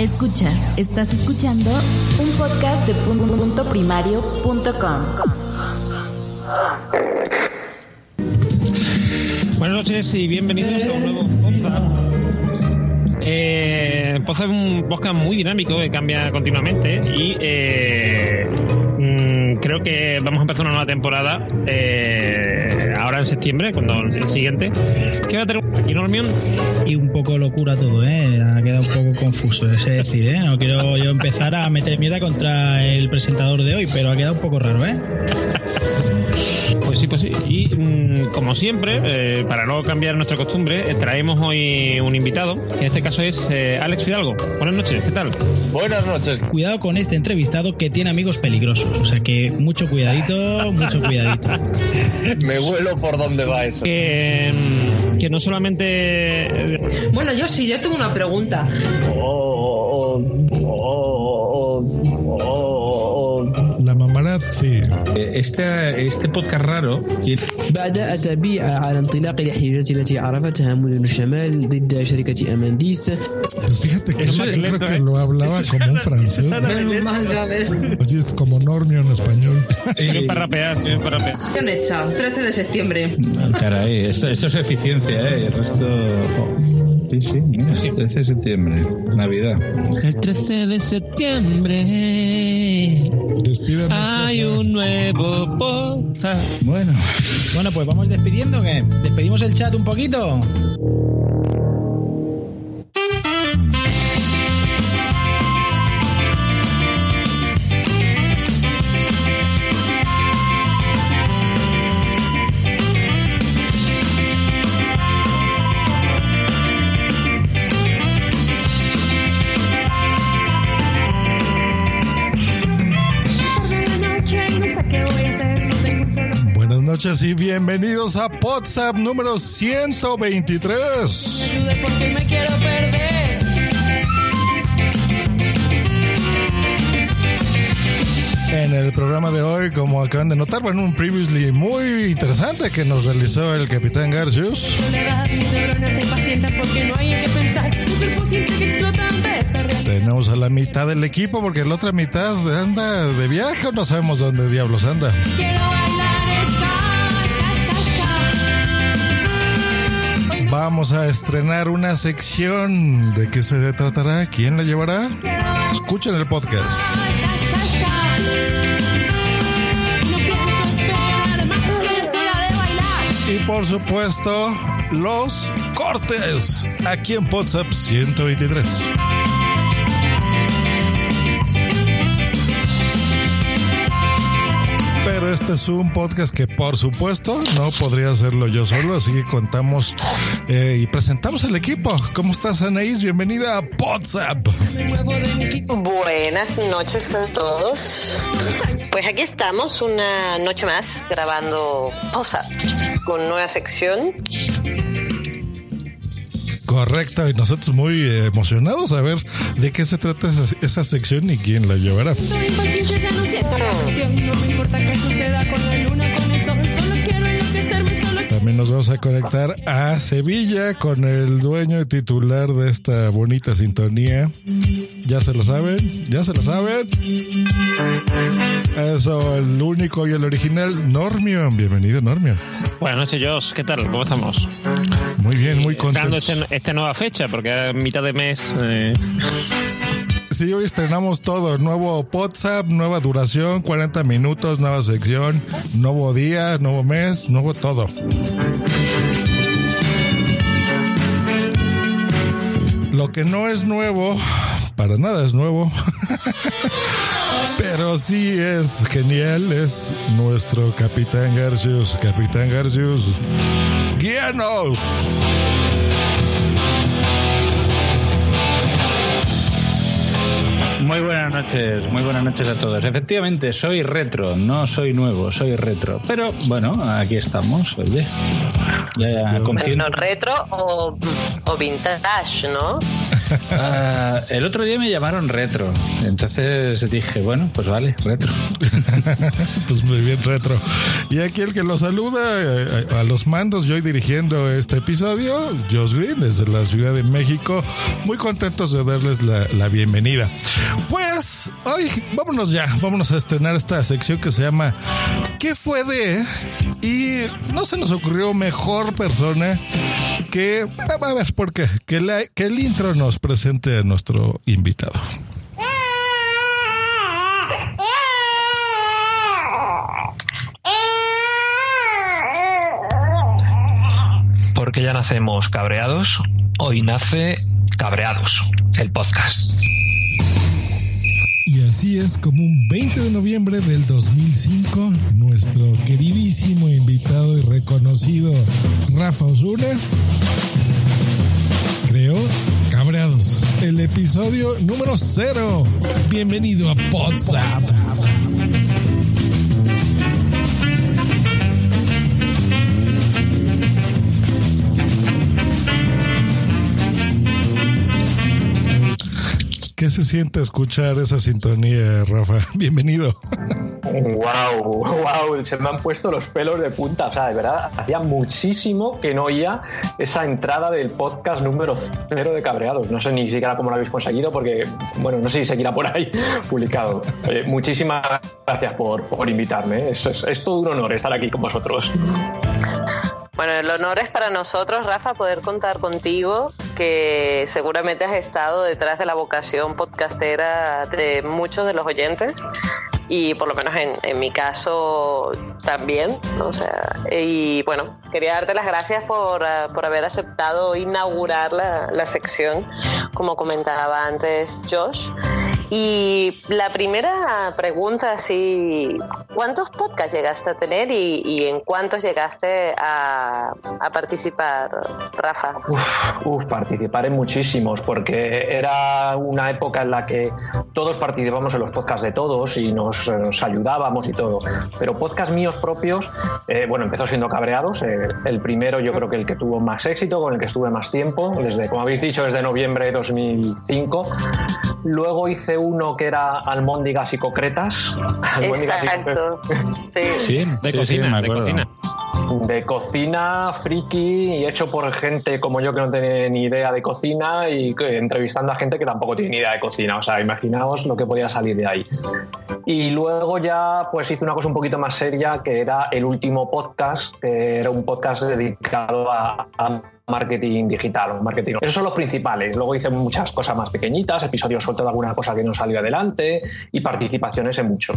Escuchas, estás escuchando un podcast de punto primario.com. Buenas noches y bienvenidos a un nuevo podcast. Eh, es un podcast muy dinámico que cambia continuamente y eh, creo que vamos a empezar una nueva temporada eh, ahora en septiembre, cuando el siguiente, que va a tener aquí reunión y un poco locura todo, ¿eh? Ha quedado un poco confuso, es decir, ¿eh? No quiero yo empezar a meter mierda contra el presentador de hoy, pero ha quedado un poco raro, ¿eh? Pues sí, pues. Y mm, como siempre, eh, para no cambiar nuestra costumbre, eh, traemos hoy un invitado. que En este caso es eh, Alex Fidalgo. Buenas noches, ¿qué tal? Buenas noches. Cuidado con este entrevistado que tiene amigos peligrosos, o sea que mucho cuidadito, mucho cuidadito. Me vuelo por donde va eso. Que, mm, que no solamente... eh, Bueno, yo sí, yo tengo una pregunta. Oh, oh, oh, oh, oh, oh. La mamarazzi. Este, este podcast raro tiene- بعد أسابيع على انطلاق الاحتجاجات التي عرفتها مدن الشمال ضد شركة أمانديس Pues fíjate que Eso yo es creo lento, que ¿eh? lo hablaba Eso es- como un francés. eso ¿no? es- Menos mal, ya ves. Así es como normio en español. Sirve para rapear, sirve para rapear. ¿Qué han hecho? 13 de septiembre. Caray, esto, esto es eficiencia, ¿eh? El resto. oh. Sí, sí, mira, 13 de septiembre, Navidad. El 13 de septiembre Despídanos. hay un nuevo podcast. Bueno, Bueno, pues vamos despidiendo, ¿qué? ¿Despedimos el chat un poquito? Noches y bienvenidos a WhatsApp número 123. ayude porque me quiero perder. En el programa de hoy, como acaban de notar, bueno, un previously muy interesante que nos realizó el capitán Garcius. Tenemos a la mitad del equipo porque la otra mitad anda de viaje o no sabemos dónde diablos anda. Vamos a estrenar una sección. ¿De qué se tratará? ¿Quién la llevará? Escuchen el podcast. Y por supuesto, los cortes aquí en WhatsApp 123. Este es un podcast que por supuesto no podría hacerlo yo solo, así que contamos eh, y presentamos al equipo. ¿Cómo estás, Anaís? Bienvenida a WhatsApp. Buenas noches a todos. Pues aquí estamos una noche más grabando Posa con nueva sección. Correcto, y nosotros muy eh, emocionados a ver de qué se trata esa, esa sección y quién la llevará. También nos vamos a conectar a Sevilla con el dueño y titular de esta bonita sintonía. Ya se lo saben, ya se lo saben. Eso, el único y el original, Normion. Bienvenido, Normion. Buenas noches, Josh. ¿Qué tal? ¿Cómo estamos? Muy bien, muy Dando contentos. este- esta nueva fecha, porque a mitad de mes. eh, Sí, hoy estrenamos todo. Nuevo WhatsApp, nueva duración, 40 minutos, nueva sección, nuevo día, nuevo mes, nuevo todo. Lo que no es nuevo, para nada es nuevo, pero sí es genial, es nuestro Capitán Garcius. Capitán Garcius, guíanos. noches, muy buenas noches a todos. Efectivamente, soy retro, no soy nuevo, soy retro. Pero bueno, aquí estamos, oye. Ya. Bueno, retro o, o vintage, ¿no? Ah, el otro día me llamaron retro, entonces dije, bueno, pues vale, retro. pues muy bien, retro. Y aquí el que lo saluda eh, a los mandos, yo dirigiendo este episodio, Josh Green, desde la Ciudad de México. Muy contentos de darles la, la bienvenida. Pues hoy, vámonos ya, vámonos a estrenar esta sección que se llama ¿Qué fue de? Y no se nos ocurrió mejor persona que, a ver, ¿por qué? Que, la- que el intro nos presente a nuestro invitado. Porque ya nacemos cabreados, hoy nace Cabreados, el podcast. Y así es como un 20 de noviembre del 2005, nuestro queridísimo invitado y reconocido Rafa Osuna El episodio número cero. Bienvenido a Podzap. ¿Qué se siente escuchar esa sintonía, Rafa? Bienvenido. Wow, wow, se me han puesto los pelos de punta. O sea, de verdad, hacía muchísimo que no oía esa entrada del podcast número cero de Cabreados. No sé ni siquiera cómo lo habéis conseguido, porque, bueno, no sé si seguirá por ahí publicado. Oye, muchísimas gracias por, por invitarme. ¿eh? Es- es todo un honor estar aquí con vosotros. Bueno, el honor es para nosotros, Rafa, poder contar contigo, que seguramente has estado detrás de la vocación podcastera de muchos de los oyentes y por lo menos en, en mi caso también. O sea, y bueno, quería darte las gracias por, ah, por haber aceptado inaugurar la, la sección, como comentaba antes Josh. Y la primera pregunta, así, ¿cuántos podcasts llegaste a tener y, en cuántos llegaste a, participar, Rafa? Uf, uf, participar en muchísimos, porque era una época en la que todos participamos en los podcasts de todos y nos, nos ayudábamos y todo. Pero podcasts míos propios, eh, bueno, empezó siendo Cabreados, eh, el primero yo creo que el que tuvo más éxito, con el que estuve más tiempo, desde, como habéis dicho, desde noviembre de 2005. Luego hice uno que era Almóndigas y Concretas. Almóndigas y Exacto. Sí. Sí, De sí, sí, cocina, me de cocina. De cocina friki y hecho por gente como yo que no tiene ni idea de cocina y que- entrevistando a gente que tampoco tiene ni idea de cocina. O sea, imaginaos lo que podía salir de ahí. Y luego ya pues hice una cosa un poquito más seria que era el último podcast, que era un podcast dedicado a, a marketing digital o marketing. Esos son los principales. Luego hice muchas cosas más pequeñitas, episodios sueltos de alguna cosa que no salió adelante y participaciones en muchos.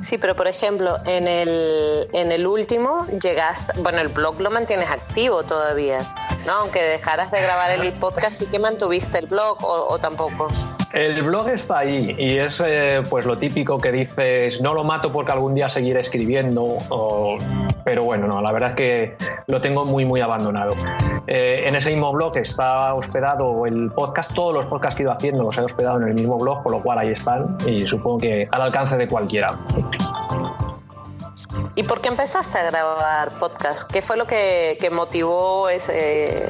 Sí, pero por ejemplo, en el, en el último llegaste, bueno, el blog lo mantienes activo todavía, ¿no? Aunque dejaras de grabar el podcast, sí que mantuviste el blog o, o tampoco. El blog está ahí y es eh, pues lo típico que dices, no lo mato porque algún día seguiré escribiendo, o- pero bueno, no, la verdad es que lo tengo muy, muy abandonado. Eh, en ese mismo blog está hospedado el podcast, todos los podcasts que he ido haciendo los he hospedado en el mismo blog, por lo cual ahí están y supongo que al alcance de cualquiera. ¿Y por qué empezaste a grabar podcast? ¿Qué fue lo que, que motivó ese,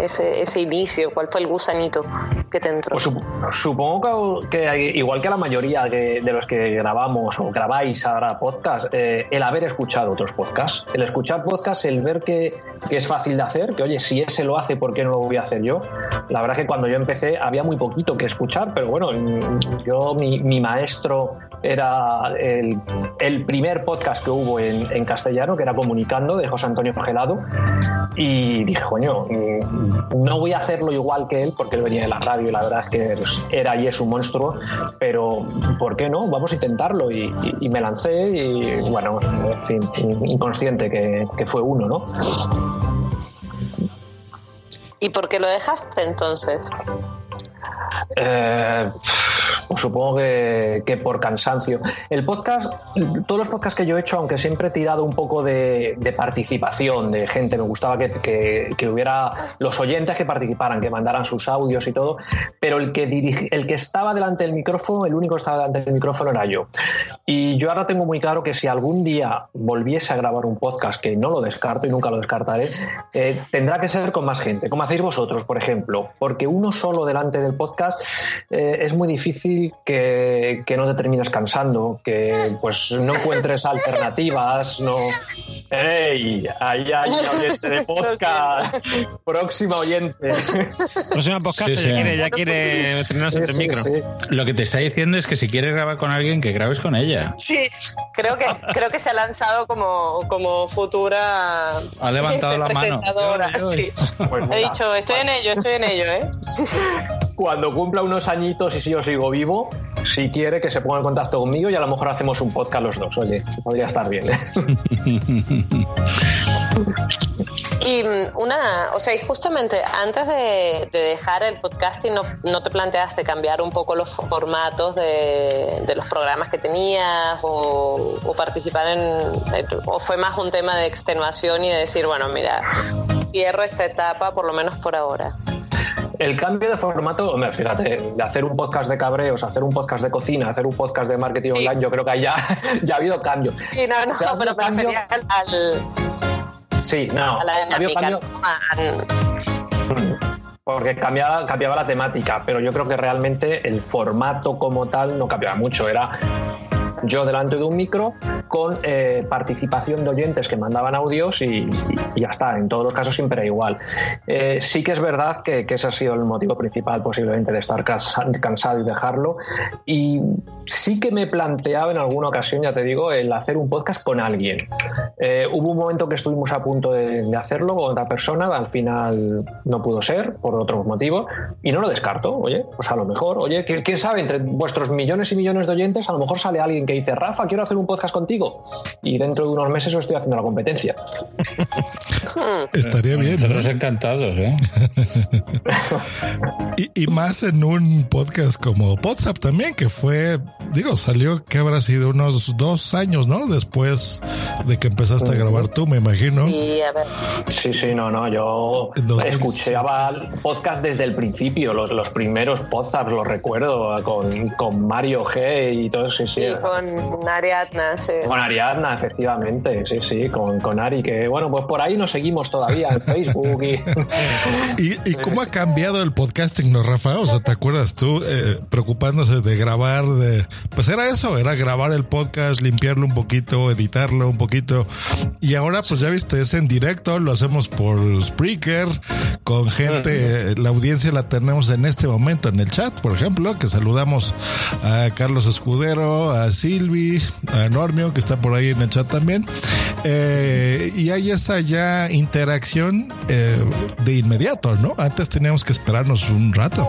ese, ese inicio? ¿Cuál fue el gusanito que te entró? Pues sup- supongo que, igual que la mayoría de, los que grabamos o grabáis ahora podcast, eh, el haber escuchado otros podcasts, el escuchar podcasts, el ver que, que es fácil de hacer, que oye, si ese lo hace, ¿por qué no lo voy a hacer yo? La verdad es que cuando yo empecé había muy poquito que escuchar, pero bueno, yo, mi, mi maestro era el, el primer podcast que hubo en, castellano, que era Comunicando, de José Antonio Gelado, y dije, coño, mm, no voy a hacerlo igual que él, porque él venía de la radio y la verdad es que es- era y es un monstruo, pero ¿por qué no? Vamos a intentarlo. Y, me lancé y, bueno, en fin, in- inconsciente que fue uno, ¿no? ¿Y por qué lo dejaste entonces? Eh, Pues supongo que, por cansancio. El podcast, todos los podcasts que yo he hecho, aunque siempre he tirado un poco de, participación, de gente, me gustaba que, que- que hubiera los oyentes que participaran, que mandaran sus audios y todo, pero el que, dirige- el que estaba delante del micrófono, el único que estaba delante del micrófono era yo. Y yo ahora tengo muy claro que si algún día volviese a grabar un podcast, que no lo descarto y nunca lo descartaré, eh, tendrá que ser con más gente, como hacéis vosotros, por ejemplo, porque uno solo delante del podcast eh, es muy difícil que, que no te termines cansando, que pues no encuentres alternativas, no... ¡Ey! Ahí hay un oyente de podcast. Próxima oyente. Próxima podcast Sí, ya sí. quiere, ya quiere estrenarse el micro. Lo que te está diciendo es que si quieres grabar con alguien, que grabes con ella. Sí, creo que, creo que se ha lanzado como, como futura Ha levantado la mano. sí. Pues He dicho, estoy en ello, estoy en ello, ¿eh? cuando cumpla unos añitos y si yo sigo vivo, si quiere que se ponga en contacto conmigo y a lo mejor hacemos un podcast los dos. Oye, podría estar bien. Y mm, una, o sea, y justamente antes de, de dejar el podcasting, no, ¿no te planteaste cambiar un poco los formatos de, de los programas que tenías o, o participar en, o fue más un tema de extenuación y de decir, bueno, mira, cierro esta etapa por lo menos por ahora? El cambio de formato, hombre, fíjate, de hacer un podcast de cabreos, hacer un podcast de cocina, hacer un podcast de marketing online, yo creo que ahí ya, ya ha habido cambio. Sí, no, no, pero me cambio- refería al, Sí, no, a la ha habido cambio porque cambiaba, cambiaba la temática, pero yo creo que realmente el formato como tal no cambiaba mucho. Era yo delante de un micro con eh, participación de oyentes que mandaban audios y, y ya está. En todos los casos siempre era igual. Eh, sí que es verdad que, que ese ha sido el motivo principal posiblemente de estar cansado y dejarlo. Y sí que me planteaba en alguna ocasión, ya te digo, el hacer un podcast con alguien. Eh, hubo un momento que estuvimos a punto de, de hacerlo con otra persona, al final no pudo ser por otros motivos y no lo descarto. Oye, pues a lo mejor, oye, ¿quién, quién sabe? Entre vuestros millones y millones de oyentes, a lo mejor sale alguien que dice, Rafa, quiero hacer un podcast contigo. Y dentro de unos meses os estoy haciendo la competencia. Estaría bien. ¿no? Nosotros encantados, ¿eh? Y, y más en un podcast como WhatsApp también, que fue, digo, salió que habrá sido unos dos años, ¿no? Después de que empezaste a grabar tú, me imagino. Sí, a ver. Sí, sí, no, no. Yo En 2007. escuchaba podcast desde el principio, los, los primeros podcasts, los recuerdo, con, con Mario G y todo eso. Sí, sí. Y con Ariadna, sí. Con Ariadna, efectivamente, sí, sí, con, con Ari, que bueno, pues por ahí nos seguimos todavía en Facebook y... ¿Y, y cómo ha cambiado el podcasting, no, Rafa? O sea, ¿te acuerdas tú eh, preocupándose de grabar? de Pues era eso, era grabar el podcast, limpiarlo un poquito, editarlo un poquito. Y ahora, pues ya viste, es en directo, lo hacemos por Spreaker, con gente, la audiencia la tenemos en este momento en el chat, por ejemplo, que saludamos a Carlos Escudero, a Silvi, a Normio, que está por ahí en el chat también. Eh, y hay esa ya interacción eh, de inmediato, ¿no? Antes teníamos que esperarnos un rato.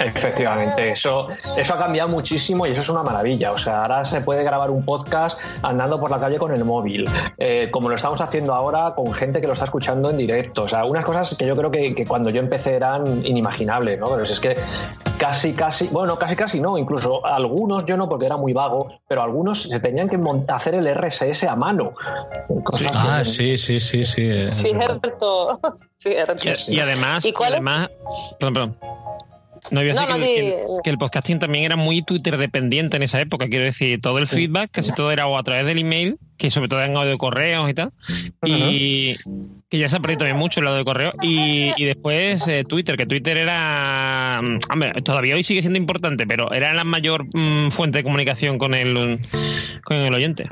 Efectivamente, eso, eso ha cambiado muchísimo y eso es una maravilla. O sea, ahora se puede grabar un podcast andando por la calle con el móvil, eh, como lo estamos haciendo ahora con gente que lo está escuchando en directo. O sea, unas cosas que yo creo que, que cuando yo empecé eran inimaginables, ¿no? Pero es que casi, casi, bueno, casi, casi no, incluso algunos, yo no porque era muy vago, pero algunos se tenían que hacer el RSS a mano. Cosas Ah, que- sí, sí, sí, sí. Cierto, cierto. Y, y además, ¿Y cuál es? además, perdón, perdón. No, iba a No, que, que que el podcasting también era muy Twitter dependiente en esa época. Quiero decir, todo el feedback, casi todo era o a través del email, que sobre todo en audio correos y tal. Y que ya se ha perdido también mucho el lado de correo. Y, y después eh, Twitter, que Twitter era. mm, Hombre, todavía hoy sigue siendo importante, pero era la mayor mm, fuente de comunicación con el, con el oyente.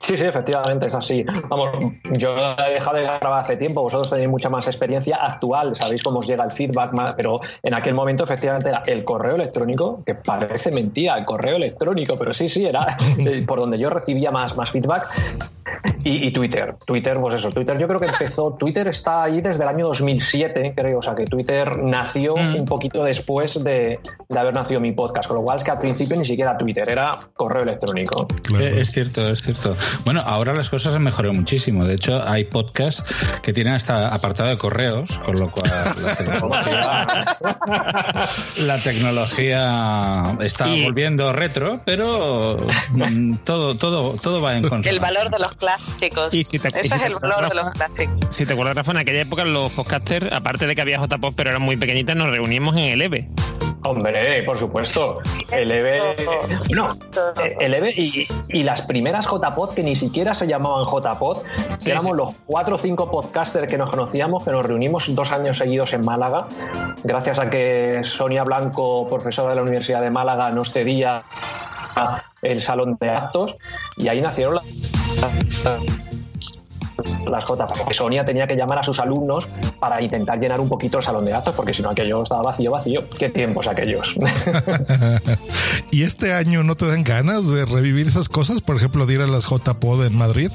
Sí, sí, efectivamente, es así. Vamos, yo he dejado de grabar hace tiempo, vosotros tenéis mucha más experiencia actual, sabéis cómo os llega el feedback, más, pero en aquel momento efectivamente era el correo electrónico, que parece mentira, el correo electrónico, pero sí, sí, era eh, por donde yo recibía más, más feedback. Y, y Twitter. Twitter, pues eso. Twitter, yo creo que empezó. Twitter está ahí desde el año 2007, creo. O sea, que Twitter nació un poquito después de, de haber nacido mi podcast. Con lo cual es que al principio ni siquiera Twitter, era correo electrónico. Eh, Es cierto, es cierto. Bueno, ahora las cosas han mejorado muchísimo. De hecho, hay podcasts que tienen hasta apartado de correos, con lo cual la tecnología, la tecnología está Y- volviendo retro, pero mm, todo, todo, todo va en contra. El valor de los clásicos. Y si te- y Ese si es te el valor de los acuerdas, clásicos. Si te acuerdas, Rafa, en aquella época los podcasters, aparte de que había JPod, pero eran muy pequeñitas, nos reuníamos en el EVE. Hombre, por supuesto. El EVE. No, el EVE y, y las primeras JPod que ni siquiera se llamaban JPod, que Sí, éramos sí. los cuatro o cinco podcasters que nos conocíamos, que nos reunimos dos años seguidos en Málaga, gracias a que Sonia Blanco, profesora de la Universidad de Málaga, nos cedía el salón de actos y ahí nacieron las las JPod. Sonia tenía que llamar a sus alumnos para intentar llenar un poquito el salón de actos, porque si no aquello estaba vacío, vacío. ¿Qué tiempos aquellos? ¿Y este año no te dan ganas de revivir esas cosas? Por ejemplo, de ir a las JPod en Madrid.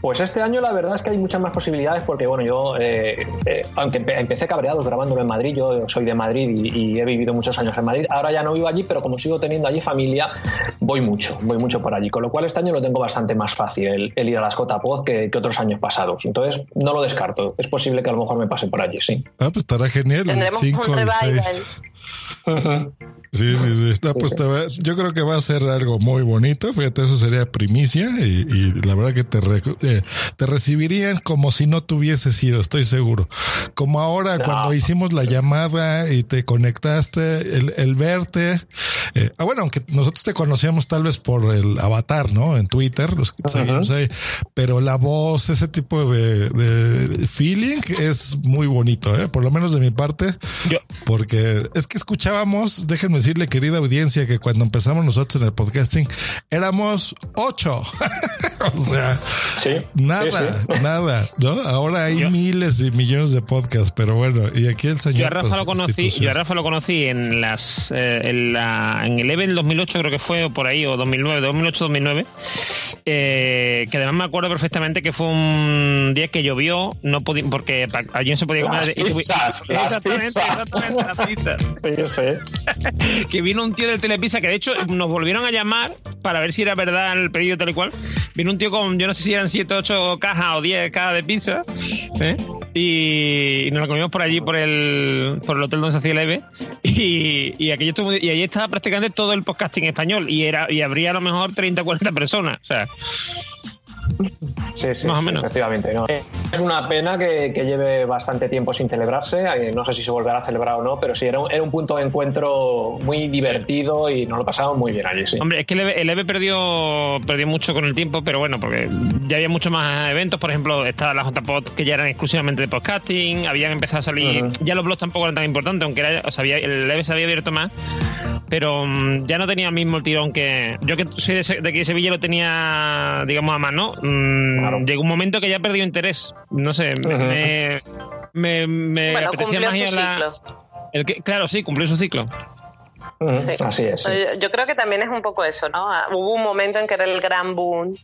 Pues este año la verdad es que hay muchas más posibilidades porque, bueno, yo, eh, eh, aunque empe- empecé cabreados grabándolo en Madrid, yo soy de Madrid y, y he vivido muchos años en Madrid, ahora ya no vivo allí, pero como sigo teniendo allí familia, voy mucho, voy mucho por allí, con lo cual este año lo tengo bastante más fácil el, el ir a las JPod que, que otros años pasados. Entonces, no lo descarto, es posible que a lo mejor me pase por allí, sí. Ah, pues estará genial. El Tendremos 5 un y revival. 6. Sí, sí, sí. No, pues te va- yo creo que va a ser algo muy bonito. Fíjate, eso sería primicia y, y la verdad que te, re- eh, te recibirían como si no tuviese sido, estoy seguro. Como ahora cuando hicimos la llamada y te conectaste, el, el verte. eh, ah, bueno, aunque nosotros te conocíamos tal vez por el avatar, ¿no? En Twitter, los que te seguimos ahí, pero la voz, ese tipo de, de feeling es muy bonito, ¿eh? Por lo menos de mi parte. Yo- Porque es que escuchábamos, déjenme decirle, querida audiencia, que cuando empezamos nosotros en el podcasting éramos ocho. o sea, Sí, nada, sí, sí. nada, ¿no? Ahora hay Yo- miles y millones de podcasts, pero bueno, y aquí el señor. Yo a Rafa pues, lo conocí, yo a Rafa lo conocí en las eh, en, la, en el EVE del 2008 creo que fue o por ahí o 2009, 2008 2009. eh, que además me acuerdo perfectamente que fue un día que llovió, no podí, porque allí no se podía comer y pizzas, las exactamente, pizzas. exactamente, las pizzas. Sí. que vino un tío del Telepizza que de hecho nos volvieron a llamar para ver si era verdad el pedido tal y cual. Vino un tío con, yo no sé si eran 7, 8 cajas o 10 cajas de pizza. ¿eh? Y, nos lo comimos por allí, por el, por el hotel donde se hacía el EVE. Y, y, estuvo, y allí estaba prácticamente todo el podcasting español. Y era y habría a lo mejor 30 40 personas. O sea, Sí, sí, Más o menos. efectivamente. ¿no? Es una pena que, que lleve bastante tiempo sin celebrarse. eh, No sé si se volverá a celebrar o no, pero sí, era un, era un punto de encuentro muy divertido y nos lo pasamos muy bien allí, sí. Hombre, es que el EVE, el EVE perdió, perdió mucho con el tiempo, pero bueno, porque ya había muchos más eventos. Por ejemplo, estaba la JPod que ya eran exclusivamente de podcasting. Habían empezado a salir. Ya los blogs tampoco eran tan importantes, aunque era, o sea, había- el EVE se había abierto más. Pero mm, ya no tenía el mismo tirón que. Yo que soy de, Se- de aquí de Sevilla lo tenía, digamos, a mano. mm, Claro. Llegó un momento que ya perdió interés. No sé, me. Me, me- me Bueno, apetecía más ir a la- ciclo. el que- claro, sí, cumplió su ciclo. Sí. Así es. sí. Yo, creo que también es un poco eso, ¿no? Ah, Hubo un momento en que era el gran boom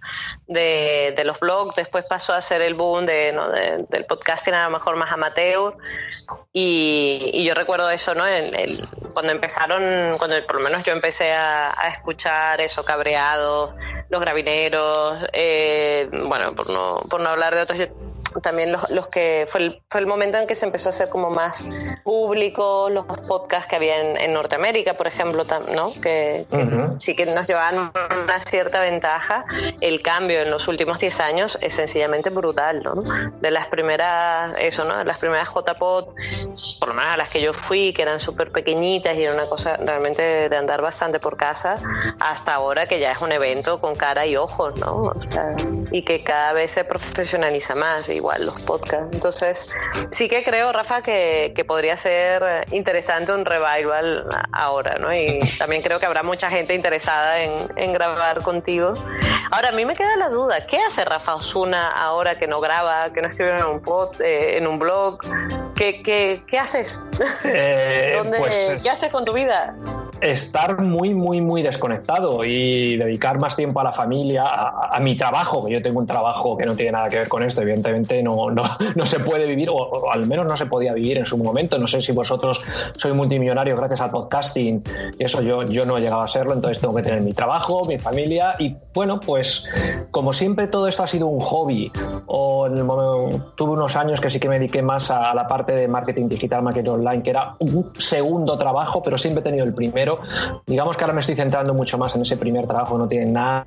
de, de los blogs, después pasó a ser el boom de, ¿no? de- del podcasting a lo mejor más amateur. Y, y yo recuerdo eso, ¿no? El- el- cuando empezaron, cuando por lo menos yo empecé a, a escuchar eso, cabreados, los gravineros, eh, bueno, por no, por no hablar de otros, también los, los que fue el, fue el momento en que se empezó a hacer como más público los podcasts que había en, en Norteamérica, por ejemplo, tam- ¿no? Que, que Ujú. sí que nos llevaban una cierta ventaja. El cambio en los últimos 10 años es sencillamente brutal, ¿no? De las primeras, eso, ¿no? De las primeras JPod, por lo menos a las que yo fui, que eran súper pequeñitas y era una cosa realmente de andar bastante por casa, hasta ahora que ya es un evento con cara y ojos, ¿no? O sea, y que cada vez se profesionaliza más, igual los podcasts. Entonces, sí que creo, Rafa, que, que podría ser interesante un revival ahora, ¿no? Y también creo que habrá mucha gente interesada en, en grabar contigo. Ahora, a mí me queda la duda, ¿qué hace Rafa Osuna ahora que no graba, que no escribe en un, pod, eh, en un blog? ¿Qué, qué, qué haces? Eh, ¿Dónde- pues, ¿Qué haces con tu vida? Estar muy, muy, muy desconectado y dedicar más tiempo a la familia, a, mi trabajo, que yo tengo un trabajo que no tiene nada que ver con esto, evidentemente no, no, no se puede vivir, o, al menos no se podía vivir en su momento. No sé si vosotros sois multimillonarios gracias al podcasting, y eso yo, yo no he llegado a serlo, entonces tengo que tener mi trabajo, mi familia, y bueno, pues como siempre todo esto ha sido un hobby, o en el momento, tuve unos años que sí que me dediqué más a la parte de marketing digital, marketing online, que era un segundo trabajo, pero siempre he tenido el primero. Digamos que ahora me estoy centrando mucho más en ese primer trabajo, no tiene nada,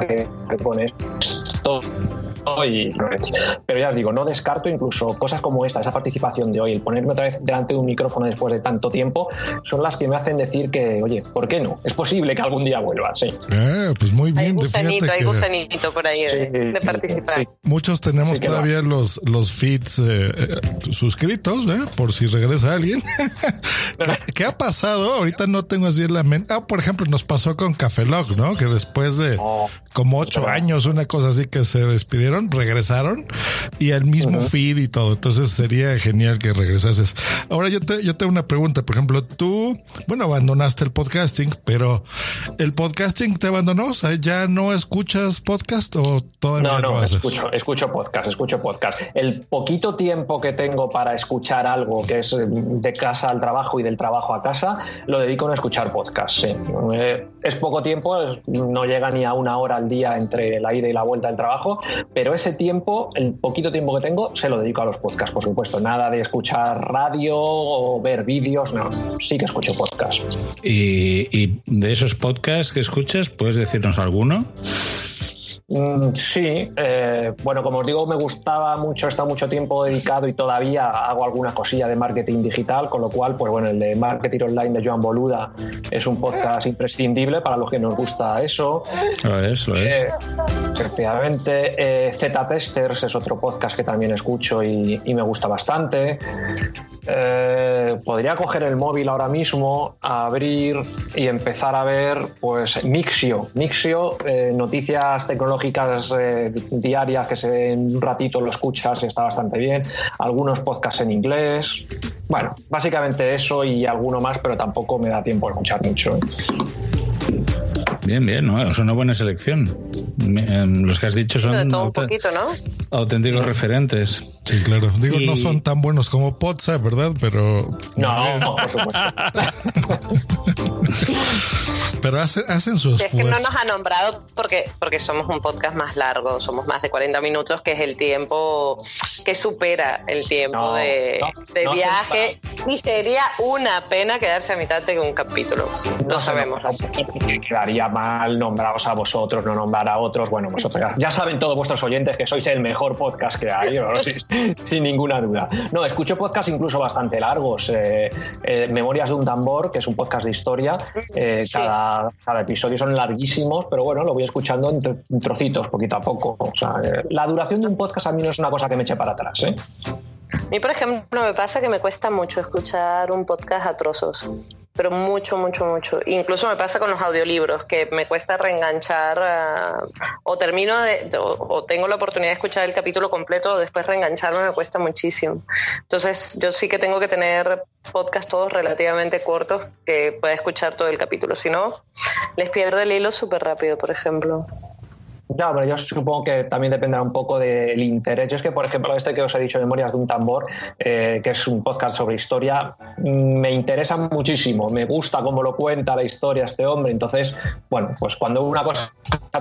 que esto. Y, pero ya os digo, no descarto incluso cosas como esta, esa participación de hoy, el ponerme otra vez delante de un micrófono después de tanto tiempo, son las que me hacen decir que, oye, ¿por qué no? Es posible que algún día vuelva, sí. Eh, pues muy bien. Hay gusanito, hay que gusanito por ahí de, de participar. Muchos tenemos Sí, todavía los, los feeds eh, eh, suscritos, ¿eh? por si regresa alguien. ¿Qué, qué ha pasado? Ahorita no tengo así en la mente. Ah, por ejemplo, nos pasó con Cafelog, ¿no? Que después de como ocho años, una cosa así que se despidieron, regresaron y el mismo feed y todo. Entonces sería genial que regresases. Ahora yo te, yo tengo una pregunta. Por ejemplo, tú, bueno, abandonaste el podcasting, pero el podcasting te abandonó. O sea, ¿ya no escuchas podcast o todavía No, lo no, haces? escucho, escucho podcast, escucho podcast. El poquito tiempo que tengo para escuchar algo que es eh, de casa al trabajo y del trabajo a casa, lo dedico a no escuchar podcast. sí. Eh, Es poco tiempo, es- no llega ni a una hora al día entre la ida y la vuelta del trabajo, pero ese tiempo, el poquito tiempo que tengo, se lo dedico a los podcasts, por supuesto. Nada de escuchar radio o ver vídeos, no, sí que escucho podcast. Y, y de esos podcasts que escuchas, ¿puedes decirnos alguno? Mm, Sí, eh, bueno, como os digo, me gustaba mucho, he estado mucho tiempo dedicado y todavía hago alguna cosilla de marketing digital, con lo cual, pues bueno, el de Marketing Online de Joan Boluda es un podcast imprescindible para los que nos gusta eso. Lo es, lo es. Eh, efectivamente, eh, Z Testers es otro podcast que también escucho y, y me gusta bastante. Eh, podría coger el móvil ahora mismo, abrir y empezar a ver, pues Mixio. Mixio, noticias tecnológicas eh, diarias que se, en un ratito lo escuchas y está bastante bien. Algunos podcasts en inglés. Bueno, básicamente eso y alguno más, pero tampoco me da tiempo a escuchar mucho. Bien, bien, ¿no? es una buena selección. Em, Los que has dicho De son todo un auté- poquito, ¿no? auténticos referentes. Sí, claro. Digo, no son tan buenos como Potsa, ¿verdad? Pero, No, no, por supuesto. pero hacen, hacen su Es que no esfuerzo. nos ha nombrado porque, porque somos un podcast más largo, somos más de 40 minutos, que es el tiempo que supera el tiempo No, de, no, de no se viaje. Y sería una pena quedarse a mitad de un capítulo. Lo sabemos. que Quedaría mal nombraros a vosotros, no nombrar a otros. Bueno, vosotros ya, ya saben todos vuestros oyentes que sois el mejor podcast que hay, ¿no? Sin, ninguna duda. No, escucho podcasts incluso bastante largos. eh, eh, Memorias de un tambor, que es un podcast de historia. eh, Sí. cada, cada episodio son larguísimos, pero bueno, lo voy escuchando en, tro- en trocitos, poquito a poco. O sea, eh, la duración de un podcast a mí no es una cosa que me eche para atrás. ¿eh? A mí, por ejemplo, me pasa que me cuesta mucho escuchar un podcast a trozos. Pero mucho, mucho, mucho. Incluso me pasa con los audiolibros, que me cuesta reenganchar ah, o termino de, o, o tengo la oportunidad de escuchar el capítulo completo o después reengancharme me cuesta muchísimo. Entonces yo sí que tengo que tener podcast todos relativamente cortos que pueda escuchar todo el capítulo. Si no, les pierde el hilo súper rápido, por ejemplo. Ya, pero yo supongo que también dependerá un poco del interés. Yo es que, por ejemplo, este que os he dicho, Memorias de un tambor, eh, que es un podcast sobre historia, mm, me interesa muchísimo. Me gusta cómo lo cuenta la historia este hombre. Entonces, bueno, pues cuando una cosa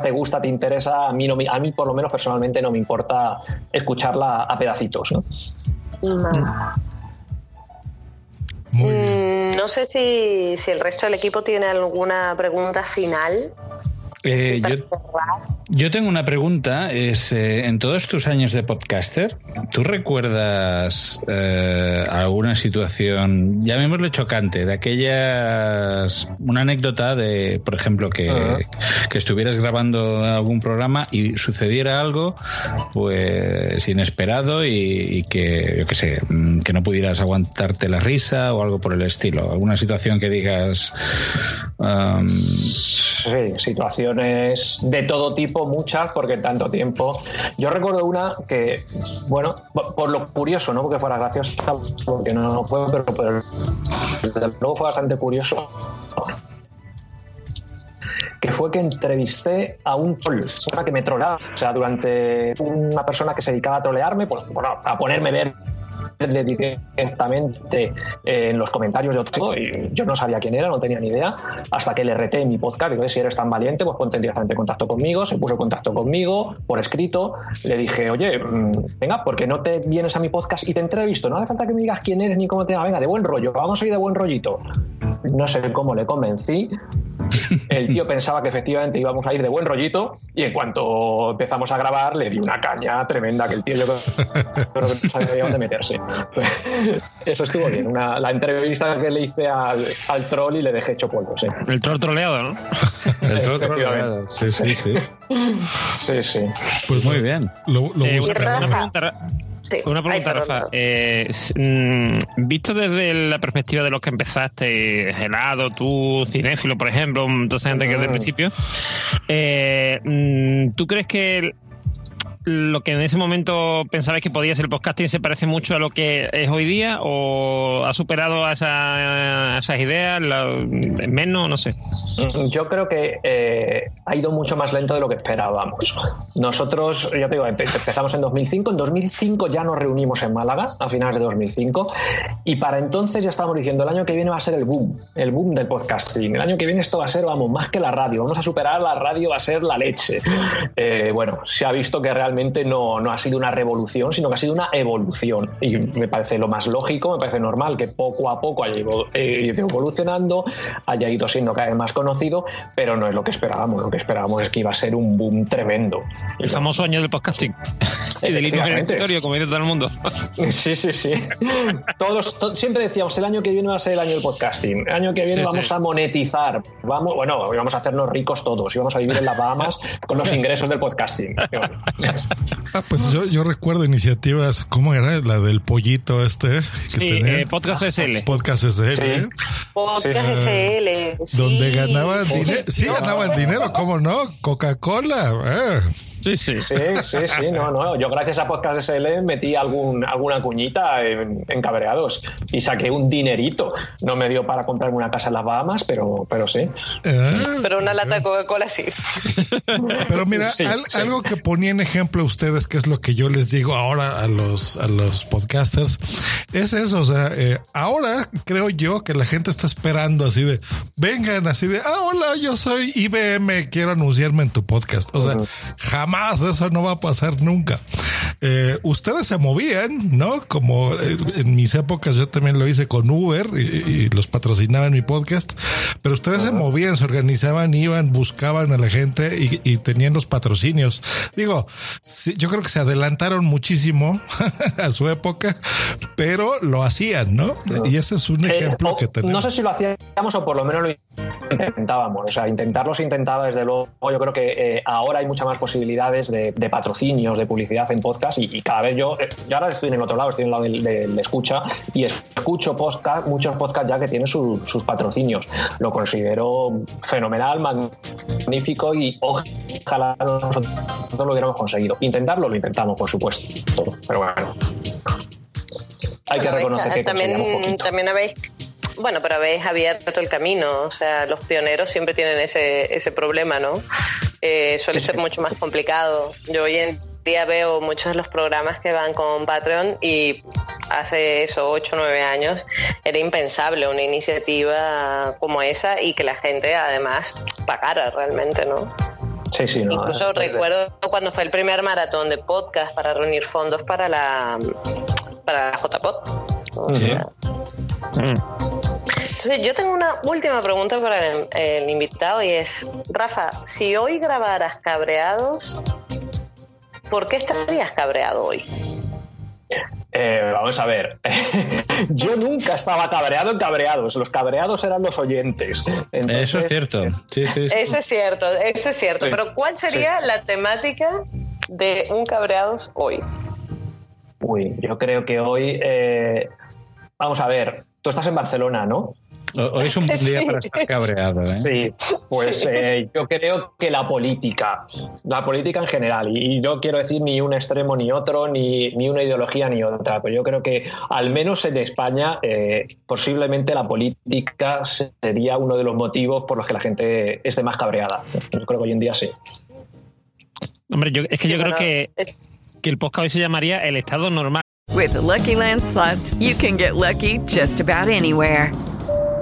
te gusta, te interesa, a mí, no, me- a mí por lo menos personalmente no me importa escucharla a pedacitos. ¿no? Mm, No sé si, si el resto del equipo tiene alguna pregunta final. Eh, yo, tengo una pregunta. Es, eh, en todos tus años de podcaster, ¿tú recuerdas eh, alguna situación, llamémosle chocante, de aquellas, una anécdota de, por ejemplo, que, que estuvieras grabando algún programa y sucediera algo, pues inesperado y, y que, yo qué sé, mm, que no pudieras aguantarte la risa o algo por el estilo? ¿Alguna situación que digas... um, Sí, situaciones de todo tipo, muchas, porque tanto tiempo. Yo recuerdo una que, bueno, por, lo curioso, no porque fuera graciosa, porque no fue, pero, pero luego fue bastante curioso. Que fue que entrevisté a un troll, que me trolaba, o sea, durante una persona que se dedicaba a trolearme, pues bueno, a ponerme ver directamente eh, en los comentarios de otro y yo no sabía quién era, no tenía ni idea, hasta que le reté en mi podcast, digo, si eres tan valiente, pues ponte directamente en contacto conmigo, se puso en contacto conmigo por escrito, le dije, oye, mm, venga, ¿por qué no te vienes a mi podcast y te entrevisto? No hace falta que me digas quién eres ni cómo te llamas, venga, de buen rollo, vamos a ir de buen rollito. No sé cómo le convencí, el tío pensaba que efectivamente íbamos a ir de buen rollito y en cuanto empezamos a grabar le di una caña tremenda que el tío yo creo que no sabía dónde meterse. Eso estuvo bien. Una- la entrevista que le hice al, al troll y le dejé hecho polvo. Sí. El troll troleado, ¿no? El troll troleado. Sí, sí, sí. Sí, sí. Pues Muy bien. Lo, lo Eh, una pregunta, Sí. una Rafa. Eh, visto desde la perspectiva de los que empezaste, Gelado, tú, Cinéfilo, por ejemplo, toda esa gente que desde el Mm. principio, eh, mm, ¿tú crees que lo que en ese momento pensabais que podía ser el podcasting se parece mucho a lo que es hoy día o ha superado a, esa- a esas ideas, menos, no sé? Mm, Yo creo que eh, ha ido mucho más lento de lo que esperábamos. Nosotros, ya te digo, empe- empezamos en 2005. En 2005 ya nos reunimos en Málaga, a finales de 2005. Y para entonces ya estábamos diciendo, el año que viene va a ser el boom, el boom del podcasting. El año que viene esto va a ser, vamos, más que la radio. Vamos a superar la radio, va a ser la leche. Eh, bueno, se ha visto que realmente no, no ha sido una revolución, sino que ha sido una evolución. Y me parece lo más lógico, me parece normal que poco a poco haya ido, eh, ido evolucionando, haya ido siendo cada vez más conocido, pero no es lo que esperábamos. Lo que esperábamos es que iba a ser un boom tremendo. El famoso año del podcasting. Y de líneas en el Efectivamente. escritorio, como dice todo el mundo. Sí, sí, sí. Todos, to- siempre decíamos, el año que viene va a ser el año del podcasting. El año que viene Sí, vamos sí. a monetizar. Vamos, bueno, íbamos a hacernos ricos todos. Íbamos a vivir en las Bahamas con los ingresos del podcasting. Ah, pues yo, yo recuerdo iniciativas, ¿cómo era? La del pollito este que Sí, tenía. eh, Podcast SL. Podcast SL, ¿eh? Podcast SL. donde sí. ganaban dinero. Sí, ganaban dinero, ¿cómo no? Coca-Cola. eh. Sí, sí. Sí, sí, sí, no, no. Yo gracias a Podcast SL metí algún, alguna cuñita en, en cabreados y saqué un dinerito. No me dio para comprarme una casa en las Bahamas, pero, pero sí. Eh, Pero una lata de Coca-Cola sí. Pero mira, Sí, al- sí. algo que ponía en ejemplo a ustedes, que es lo que yo les digo ahora a los, a los podcasters, es eso. O sea, eh, ahora creo yo que la gente está esperando así de, vengan así de, ah, hola, yo soy IBM, quiero anunciarme en tu podcast. O sea, jamás eso no va a pasar nunca. Eh, ustedes se movían, ¿no? Como eh, en mis épocas yo también lo hice con Uber y, y los patrocinaba en mi podcast, pero ustedes se movían, se organizaban, iban, buscaban a la gente y, y tenían los patrocinios. Digo, sí, yo creo que se adelantaron muchísimo a su época, pero lo hacían, ¿no? Y ese es un Eh, ejemplo o- que tenemos. No sé si lo hacíamos o por lo menos lo intentábamos. O sea, intentarlo se intentaba desde luego. Yo creo que eh, ahora hay muchas más de, de patrocinios, de publicidad en podcast y, y cada vez yo, eh, yo ahora estoy en el otro lado, estoy en el lado del, del escucha y escucho podcast, muchos podcasts ya que tienen su- sus patrocinios. Lo considero fenomenal, magnífico y ojalá nosotros lo hubiéramos conseguido. Intentarlo lo intentamos, por supuesto, pero bueno. Hay que reconocer que conseguíamos también, también habéis bueno, pero habéis abierto el camino, o sea, los pioneros siempre tienen ese, ese problema, ¿no? Eh, suele ser mucho más complicado. Yo hoy en día veo muchos de los programas que van con Patreon y hace eso, 8 o 9 años, era impensable una iniciativa como esa y que la gente además pagara realmente, ¿no? Sí, sí, no. Incluso recuerdo cuando fue el primer maratón de podcast para reunir fondos para la para la JPod. O sea, Entonces yo tengo una última pregunta para el, el invitado y es, Rafa, si hoy grabaras cabreados, ¿por qué estarías cabreado hoy? Eh, vamos a ver. Yo nunca estaba cabreado en cabreados. Los cabreados eran los oyentes. Entonces, Eso es cierto. Sí, sí. sí. Eso es cierto, eso es cierto. Sí, Pero ¿cuál sería la temática de un cabreados hoy? Uy, yo creo que hoy. eh, vamos a ver. Tú estás en Barcelona, ¿no? Hoy es un buen día Sí. para estar cabreado, ¿eh? Sí, pues eh, yo creo que la política, la política en general, y, no quiero decir ni un extremo ni otro, ni, ni una ideología ni otra, pero yo creo que al menos en España eh, posiblemente la política sería uno de los motivos por los que la gente esté más cabreada. Yo creo que hoy en día sí. Hombre, yo, es que Sí, yo creo que, es- que el podcast hoy se llamaría El Estado Normal. With the Lucky Land slots, you can get lucky just about anywhere.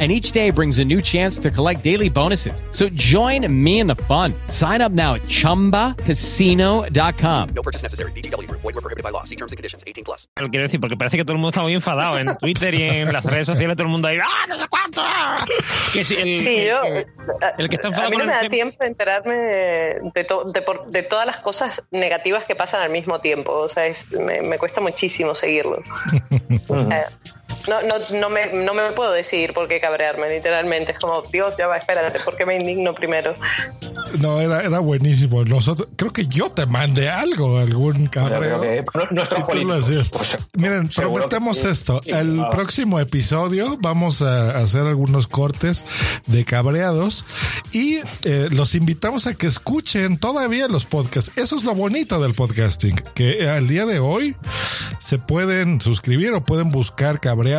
And each day brings a new chance to collect daily bonuses. So join me in the fun. Sign up now at chumbacasino.com. No purchase necessary. VGW Group. Void were prohibited by law. See terms and conditions. 18 plus. Lo quiero decir, porque parece que todo el mundo está muy enfadado en Twitter y en las redes sociales, todo el mundo ahí, ¡ah, no sé cuánto! Que si el, Sí, yo. el- el que está a enfadado mí no me da tiempo de enterarme de, de to- de por- de todas las cosas negativas que pasan al mismo tiempo. O sea, es- me, me cuesta muchísimo seguirlo. O sea, no, no, no, me, no me puedo decidir por qué cabrearme, literalmente. Es como, Dios, ya va, espérate, ¿por qué me indigno primero? No, era, era buenísimo. Nosotros, creo que yo te mandé algo, algún cabreo. Que hacías. pues, Miren, que prometemos sí. esto. Sí, El claro. próximo episodio vamos a hacer algunos cortes de cabreados y eh, los invitamos a que escuchen todavía los podcasts. Eso es lo bonito del podcasting, que al día de hoy se pueden suscribir o pueden buscar cabreados.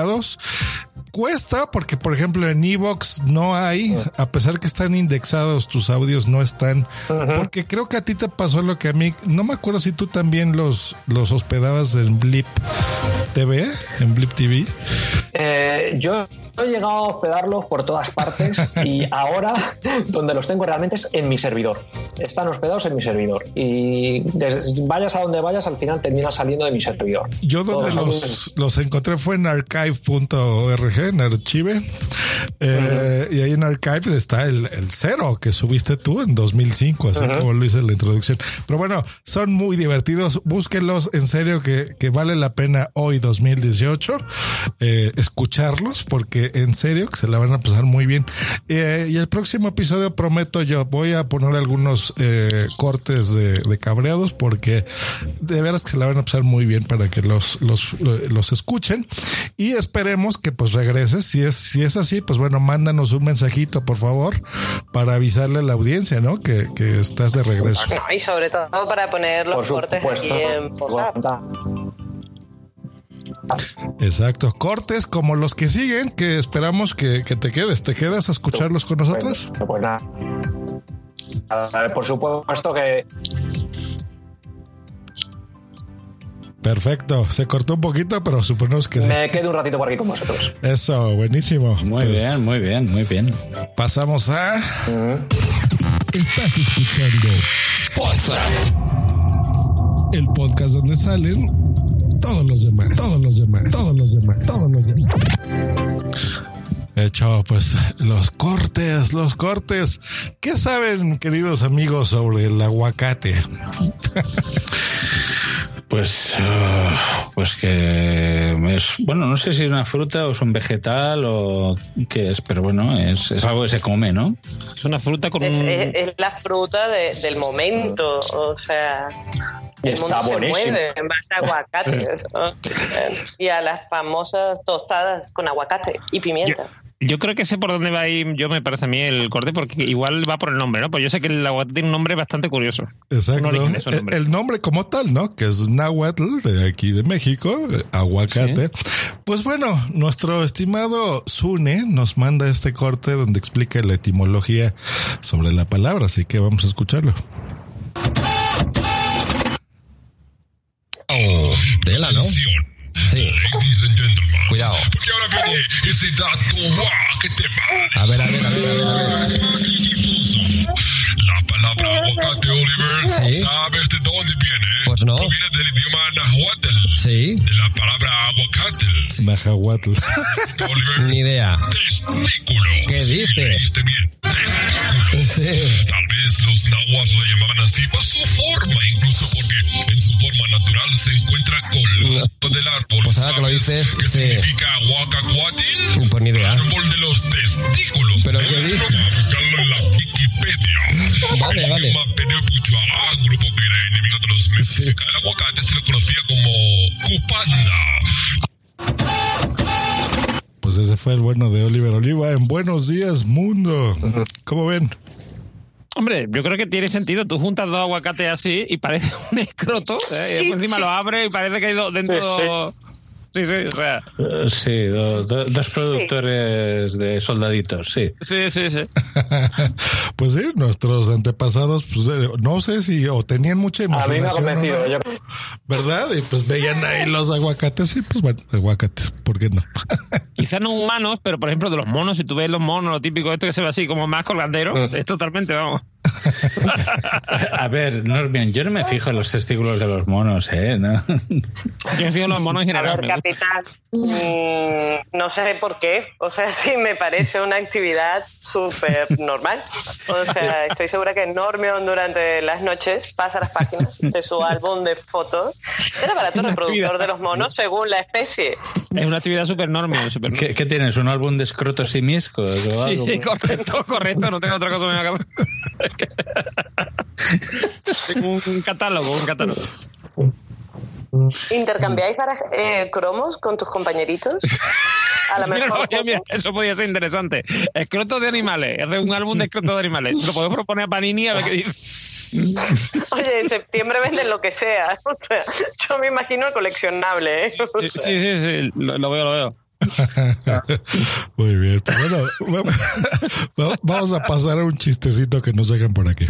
Cuesta porque, por ejemplo, en Evox no hay, a pesar que están indexados, tus audios no están. Porque creo que a ti te pasó lo que a mí, no me acuerdo si tú también los, los hospedabas en Blip TV, en Blip TV. Eh, yo he llegado a hospedarlos por todas partes y ahora donde los tengo realmente es en mi servidor. Están hospedados en mi servidor y vayas a donde vayas al final terminas saliendo de mi servidor. Yo donde los, los encontré fue en archive.org, en Archive. Eh, Y ahí en Archive está el, el cero que subiste tú en 2005, así Ujú. como lo hice en la introducción. Pero bueno, son muy divertidos. Búsquenlos en serio que, que vale la pena hoy 2018 eh, escucharlos porque en serio que se la van a pasar muy bien. Eh, y el próximo episodio prometo yo voy a poner algunos eh, cortes de, de cabreados porque de veras que se la van a pasar muy bien para que los, los, los escuchen y esperemos que pues regreses. Si es, si es así, pues bueno, mándanos un mensajito por favor para avisarle a la audiencia, ¿no? Que, que estás de regreso. No, y sobre todo para poner los Por cortes aquí en WhatsApp. Exacto. Cortes como los que siguen, que esperamos que, que te quedes. ¿Te quedas a escucharlos con nosotros? Pues nada. A ver, Por supuesto que Perfecto. Se cortó un poquito, pero suponemos que sí. me quedo un ratito por aquí con vosotros. Eso, buenísimo. Muy bien, muy bien, muy bien. Pasamos a. Estás escuchando El podcast donde salen todos los demás. Todos los demás. Todos los demás. Todos los demás. Hecho, pues los cortes, los cortes. ¿Qué saben, queridos amigos, sobre el aguacate? Pues, ah, pues que es, bueno, no sé si es una fruta o es un vegetal o qué es, pero bueno, es, es algo que se come, ¿no? Es una fruta con Es, un... es- es la fruta de- del momento, o sea, el Está mundo buenísimo. se mueve en base a aguacates ¿no? y a las famosas tostadas con aguacate y pimienta. Yo creo que sé por dónde va a ir, yo me parece a mí el corte, porque igual va por el nombre, ¿no? Pues yo sé que el aguacate tiene un nombre bastante curioso. Exacto. Su El, nombre. el nombre como tal, ¿no? Que es náhuatl de aquí de México, aguacate. Pues bueno, nuestro estimado Sune nos manda este corte donde explica la etimología sobre la palabra, así que vamos a escucharlo. Tela, ¿no? Sí. Ladies and gentlemen. Cuidado. Porque ahora viene ese dato guau, que te va. A ver, a ver, a ver, a ver, a ver. La palabra aguacate, Oliver, Sí. ¿sabes de dónde viene? Pues no. Viene del idioma nahuatl. Sí. De la palabra aguacate. Najahuatl. Oliver. Ni idea. Testículo. ¿Qué dices? leíste bien. Testículo. Sí. Tal vez los nahuas lo llamaban así por su forma, incluso porque en su natural se encuentra colgado del árbol. Pues ahora que lo ¿Sabes dices, ¿Qué sí. significa aguacacuatil? Pues ni idea. Árbol de los testículos. ¿Pero Puedes dices? buscarlo en la Wikipedia. Vale, el vale. idioma Penepuchuá, grupo que era enemigo de los mexicanos. El aguacate se le conocía como cupanda. Pues ese fue el bueno de Oliver Oliva en Buenos Días Mundo. ¿Cómo ven? Hombre, yo creo que tiene sentido. Tú juntas dos aguacates así y parece un escroto. ¿eh? y después encima lo abres y parece que hay dos dentro. Sí, sí, o sea. Eh, Sí, do- do- dos productores de soldaditos, sí. Sí, sí, sí. Pues sí, nuestros antepasados, pues eh, no sé si o tenían mucha A mí me ha imaginación. no, Yo, ¿Verdad? Y pues veían ahí los aguacates y pues bueno, aguacates, ¿por qué no? Quizás no humanos, pero por ejemplo de los monos, si tú ves los monos, lo típico esto que se ve así como más colgandero, es totalmente, vamos. A ver, Normion, yo no me fijo en los testículos de los monos, ¿eh? ¿No? Yo me fijo en los monos en A general. ver, capitán, mm, no sé por qué. O sea, sí me parece una actividad súper normal. O sea, estoy segura que Normion durante las noches pasa las páginas de su álbum de fotos. Era aparato Una reproductor de los monos según la especie. Es una actividad súper normal. Super ¿Qué, qué tienes? ¿Un álbum de escrotos y miescos? Sí, algo? sí, correcto, correcto. No tengo otra cosa en la cabeza. Tengo un catálogo, un catálogo. ¿Intercambiáis para, eh, cromos con tus compañeritos? A lo Mira, mejor. no, mira, eso podría ser interesante. Escrotos de animales. Hacer un álbum de escrotos de animales. Lo podemos proponer a Panini a ver qué dice. Oye, en septiembre venden lo que sea. O sea, yo me imagino el coleccionable. ¿eh? O Sí, sea, sí, sí, sí, Lo, lo veo, lo veo. Muy bien, pues bueno, va- vamos a pasar a un chistecito que nos dejan por aquí.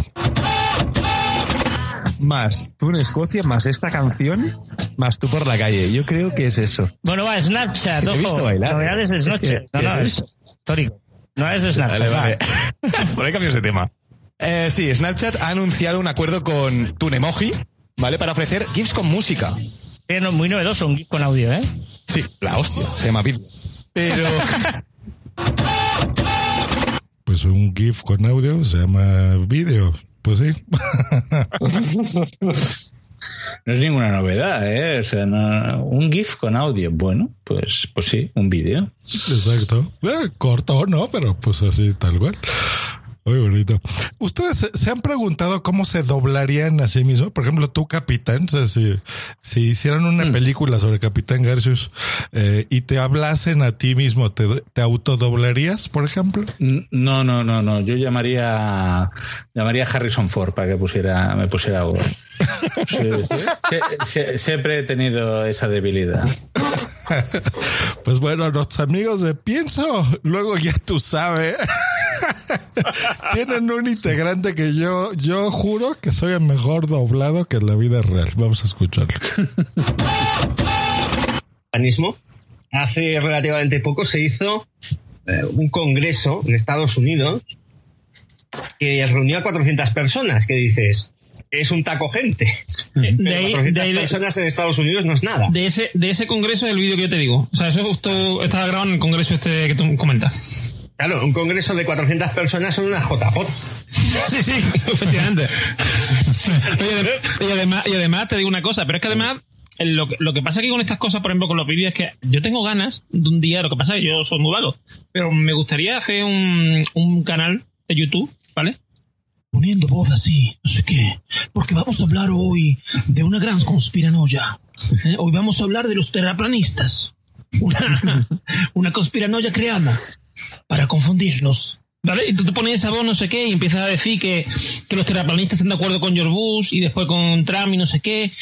Más tú en Escocia, más esta canción, más tú por la calle. Yo creo que es eso. Bueno, va, Snapchat, ojo. bailar. Novedades de Snapchat. No, no, es histórico. No es de Snapchat. Vale, va. vale. Por ahí cambios de tema. Eh, sí, Snapchat ha anunciado un acuerdo con Tunemoji, ¿vale? Para ofrecer GIFs con música. No, Muy novedoso, un GIF con audio, ¿eh? Sí, la hostia, se llama vídeo. Pero Pues un GIF con audio se llama vídeo. Pues sí. No es ninguna novedad, ¿eh? O sea, no- un GIF con audio. Bueno, pues, pues sí, un vídeo. Exacto. Eh, corto, ¿no? Pero pues así, tal cual. Muy bonito. ¿Ustedes se, han preguntado cómo se doblarían a sí mismos? Por ejemplo, tú, Capitán, o sea, si, si hicieran una película sobre Capitán Garcius eh, y te hablasen a ti mismo, ¿te, te autodoblarías, por ejemplo? No, no, no, no. Yo llamaría, llamaría a Harrison Ford para que pusiera, me pusiera voz. Sí, sí. Sie- siempre he tenido esa debilidad. Pues bueno, nuestros amigos de Pienso, luego ya tú sabes, tienen un integrante que yo, yo juro que soy el mejor doblado que en la vida real. Vamos a escucharlo. organismo. Hace relativamente poco se hizo eh, un congreso en Estados Unidos que reunió a 400 personas. que dices? Es un taco gente. Pero de ahí- 400 de ahí- personas en Estados Unidos no es nada. De ese, de ese congreso del vídeo que yo te digo. O sea, eso justo estaba grabado en el congreso este que tú comentas. Claro, un congreso de 400 personas son una JJ. Sí, sí, efectivamente. Y, además, y además te digo una cosa, pero es que además lo, que- lo que pasa aquí con estas cosas, por ejemplo, con los vídeos, es que yo tengo ganas de un día, lo que pasa es que yo soy muy vago, pero me gustaría hacer un, un canal de YouTube, ¿vale? Poniendo voz así, no sé qué, porque vamos a hablar hoy de una gran conspiranoia. ¿eh? Hoy vamos a hablar de los terraplanistas. Una, una conspiranoia creada para confundirnos. ¿Vale? Y tú te pones esa voz, no sé qué, y empiezas a decir que, que los terraplanistas están de acuerdo con George Bush y después con Trump y no sé qué.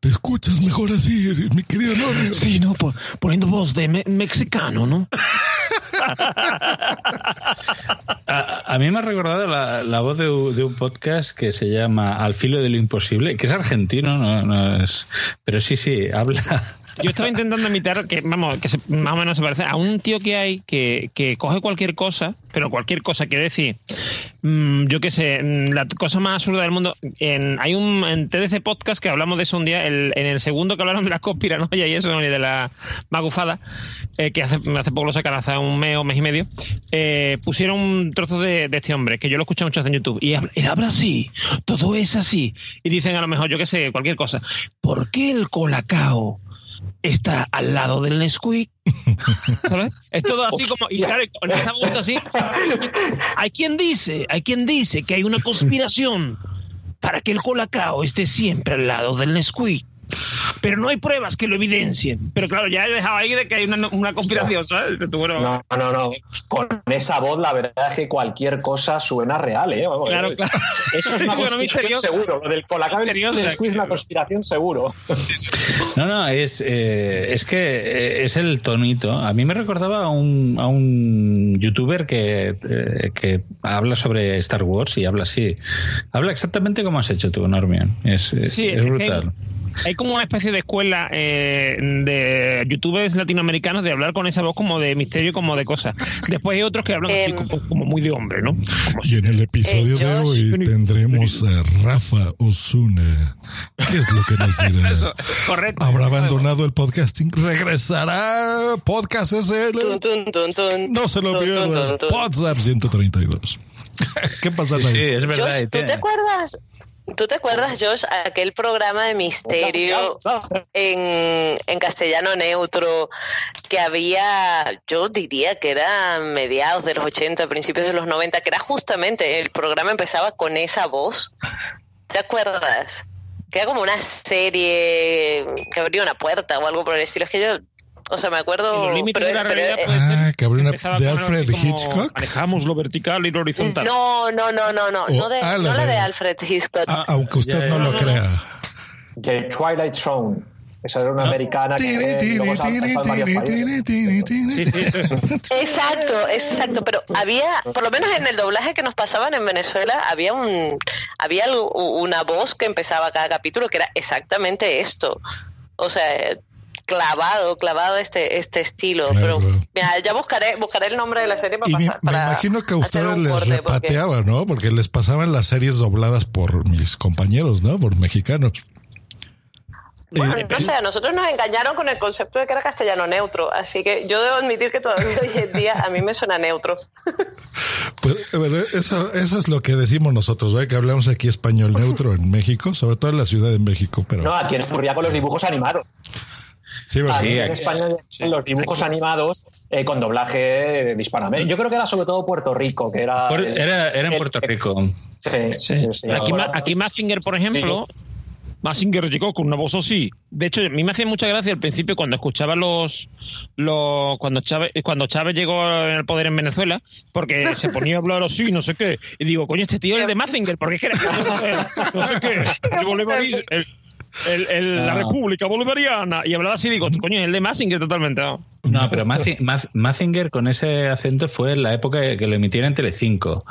Te escuchas mejor así, mi querido Norio. Sí, no, po- poniendo voz de me- mexicano, ¿no? A, a mí me ha recordado la, la voz de, de un podcast que se llama Al filo de lo imposible, que es argentino, no, no es. Pero sí, sí, habla. Yo estaba intentando imitar que, vamos, que se- más o menos se parece a un tío que hay que, que coge cualquier cosa, pero cualquier cosa, quiere decir, mm, yo qué sé, mm, la cosa más absurda del mundo. Hay un en TDC Podcast que hablamos de eso un día, en el segundo que hablaron de las conspiranoias y eso, y de la magufada, eh, que hace, hace poco lo sacaron, hace un mes o mes y medio, eh, pusieron un trozo de, de este hombre, que yo lo escuché mucho en YouTube, y él habla así, todo es así, y dicen a lo mejor, yo qué sé, cualquier cosa, ¿por qué el colacao? Está al lado del Nesquik. ¿sabes? Es todo así como. Y claro, con esa voz así. Hay quien dice, hay quien dice que hay una conspiración para que el colacao esté siempre al lado del Nesquik. Pero no hay pruebas que lo evidencien. Pero claro, ya he dejado ahí de que hay una, una conspiración, ¿sabes? Que tú, bueno, No, no, no. Con esa voz, la verdad es que cualquier cosa suena real, ¿eh? Vamos, Claro, eh, claro. Eso es una conspiración seguro. Lo del colacao y Misteriosa, el squeeze es una conspiración seguro. No, no, es, eh, es que eh, es el tonito. A mí me recordaba a un, a un youtuber que, eh, que habla sobre Star Wars y habla así. Habla exactamente como has hecho tú, Normion. Es, es- Sí, es es que brutal. Hay como una especie de escuela eh, de youtubers latinoamericanos de hablar con esa voz como de misterio, como de cosas. Después hay otros que hablan así como, como muy de hombre, ¿no? Y en el episodio de hoy tendremos a Rafa Osuna. ¿Qué es lo que nos dirá? Eso, correcto. ¿Habrá abandonado el podcasting? ¿Regresará? Podcast SL. No se lo pierdan. WhatsApp 132. ¿Qué pasa, Sí, Navi? sí, es verdad. Josh, ¿tú te acuerdas? ¿Tú te acuerdas, Josh, aquel programa de misterio en, en castellano neutro que había, yo diría que era mediados de los 80, principios de los 90, que era justamente, el programa empezaba con esa voz? ¿Te acuerdas? Que era como una serie que abría una puerta o algo por el estilo. Es que yo, o sea, me acuerdo... Los pero- de la pero- realidad eh, puede ser. Ah, que abrió una Empezaba de Alfred Hitchcock. Manejamos lo vertical y lo horizontal. No, no, no, no, no, O- no, de, ah, la no la de- Alfred Hitchcock. A- aunque usted no lo crea. The Twilight Zone. Esa era una americana que eh. Exacto, exacto, pero había, por lo menos en el doblaje que nos pasaban en Venezuela, había un había algo- una voz que empezaba cada capítulo que era exactamente esto. O sea, clavado, clavado este este estilo, Claro. pero mira, ya buscaré buscaré el nombre de la serie para Y me, pasar- me para imagino que a ustedes les corte, porque- repateaba, ¿no? Porque les pasaban las series dobladas por mis compañeros, ¿no? Por mexicanos. Bueno, no sé, a nosotros nos engañaron con el concepto de que era castellano neutro, así que yo debo admitir que todavía hoy en día a mí me suena neutro. Pues, bueno, eso, eso es lo que decimos nosotros, ¿verdad? Que hablamos aquí español neutro en México, sobre todo en la Ciudad de México, pero... No, aquí ocurría con los dibujos animados. Sí, ¿verdad? Aquí en aquí- España los dibujos animados eh, con doblaje de Hispanoamérica. Yo creo que era sobre todo Puerto Rico, que era... Por- el- era, era en el- Puerto Rico. Sí, sí, sí, sí. Aquí, Ahora- aquí Mazinger, por ejemplo, Mazinger llegó con una voz así. De hecho, a mí me hacía mucha gracia al principio cuando escuchaba los. los cuando, Chávez, cuando Chávez llegó al poder en Venezuela, porque se ponía a hablar así, no sé qué. Y digo, coño, este tío es de Mazinger, porque es que era. No sé qué. El el- el- la Ah. República Bolivariana. Y hablaba así, digo, coño, es el de Mazinger totalmente. ¿no? No, pero Mazi- Maz- Mazinger con ese acento fue en la época que lo emitían en Telecinco.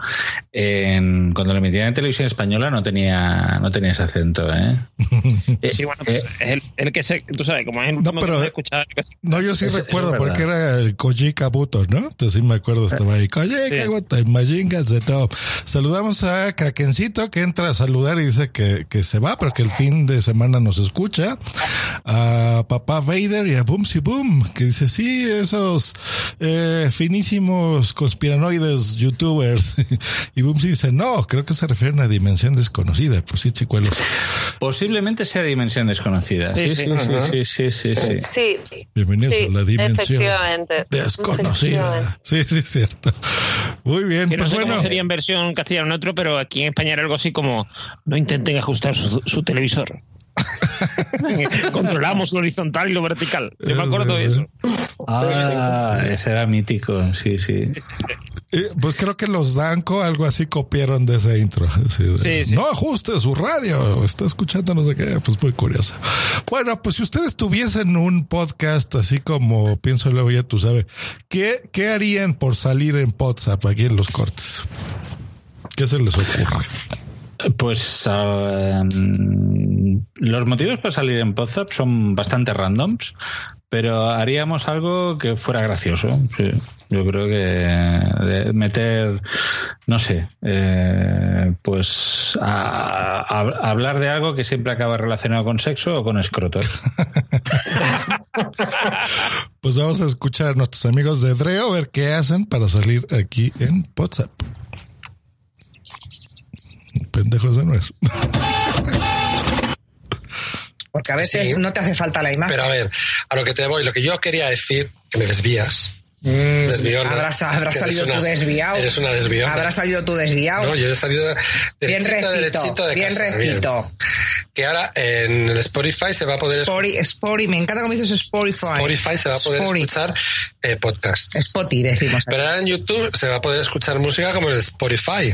En, cuando lo emitían en televisión española no tenía, no tenía ese acento, ¿eh? Sí, bueno, eh, es el, el que se. Tú sabes, como es el No, pero- que se escuchaba. No, yo sí eso recuerdo es porque era el Koji Kabuto, ¿no? Entonces sí me acuerdo, estaba ahí. Koji Kabuto, el Majingas de todo. Saludamos a Krakencito que entra a saludar y dice que, que se va, pero que el fin de semana nos escucha. A Papá Vader y a Boomsy Boom, que dice, sí, esos eh, finísimos conspiranoides youtubers. y Boomsy dice, no, creo que se refieren a dimensión desconocida. Pues sí, chicuelos. posiblemente sea dimensión desconocida. Sí, sí, sí, sí, sí, sí, sí. Sí, Bienvenidos Sí, a la dimensión desconocida. Sí, sí, es cierto. Muy bien, no pues sé bueno. cómo sería en versión castellano neutro, pero aquí en España era algo así como no intenten ajustar su, su televisor. Controlamos lo horizontal y lo vertical. Yo me acuerdo de eso. Ah, ese era mítico, sí, sí. Eh, pues creo que los Danco algo así copiaron de ese intro. Sí. No ajuste su radio, está escuchando no sé qué, pues muy curioso. Bueno, pues si ustedes tuviesen un podcast así como pienso luego ya tú sabes, ¿qué, ¿qué harían por salir en WhatsApp aquí en los cortes? ¿Qué se les ocurre? Pues mm, los motivos para salir en WhatsApp son bastante randoms, pero haríamos algo que fuera gracioso. Yo creo que meter, no sé, eh, pues a- hablar de algo que siempre acaba relacionado con sexo o con escrotos. Pues vamos a escuchar a nuestros amigos de Dreo ver qué hacen para salir aquí en WhatsApp. Pendejos de nuez. Porque a veces Sí. no te hace falta la imagen. Pero a ver, a lo que te voy, lo que yo quería decir, que me desvías. Desviona. habrás habrás salido una- tú desviado. Eres una desviona. Habrás salido tú desviado. No, yo he salido bien rectito, derechito de bien casa, rectito. Que ahora en el Spotify se va a poder Spori, Spori, me encanta cómo dices Spotify. Spotify se va a poder Spori. escuchar eh, podcasts. Spotify decimos. Pero ahora en YouTube se va a poder escuchar música como en el Spotify.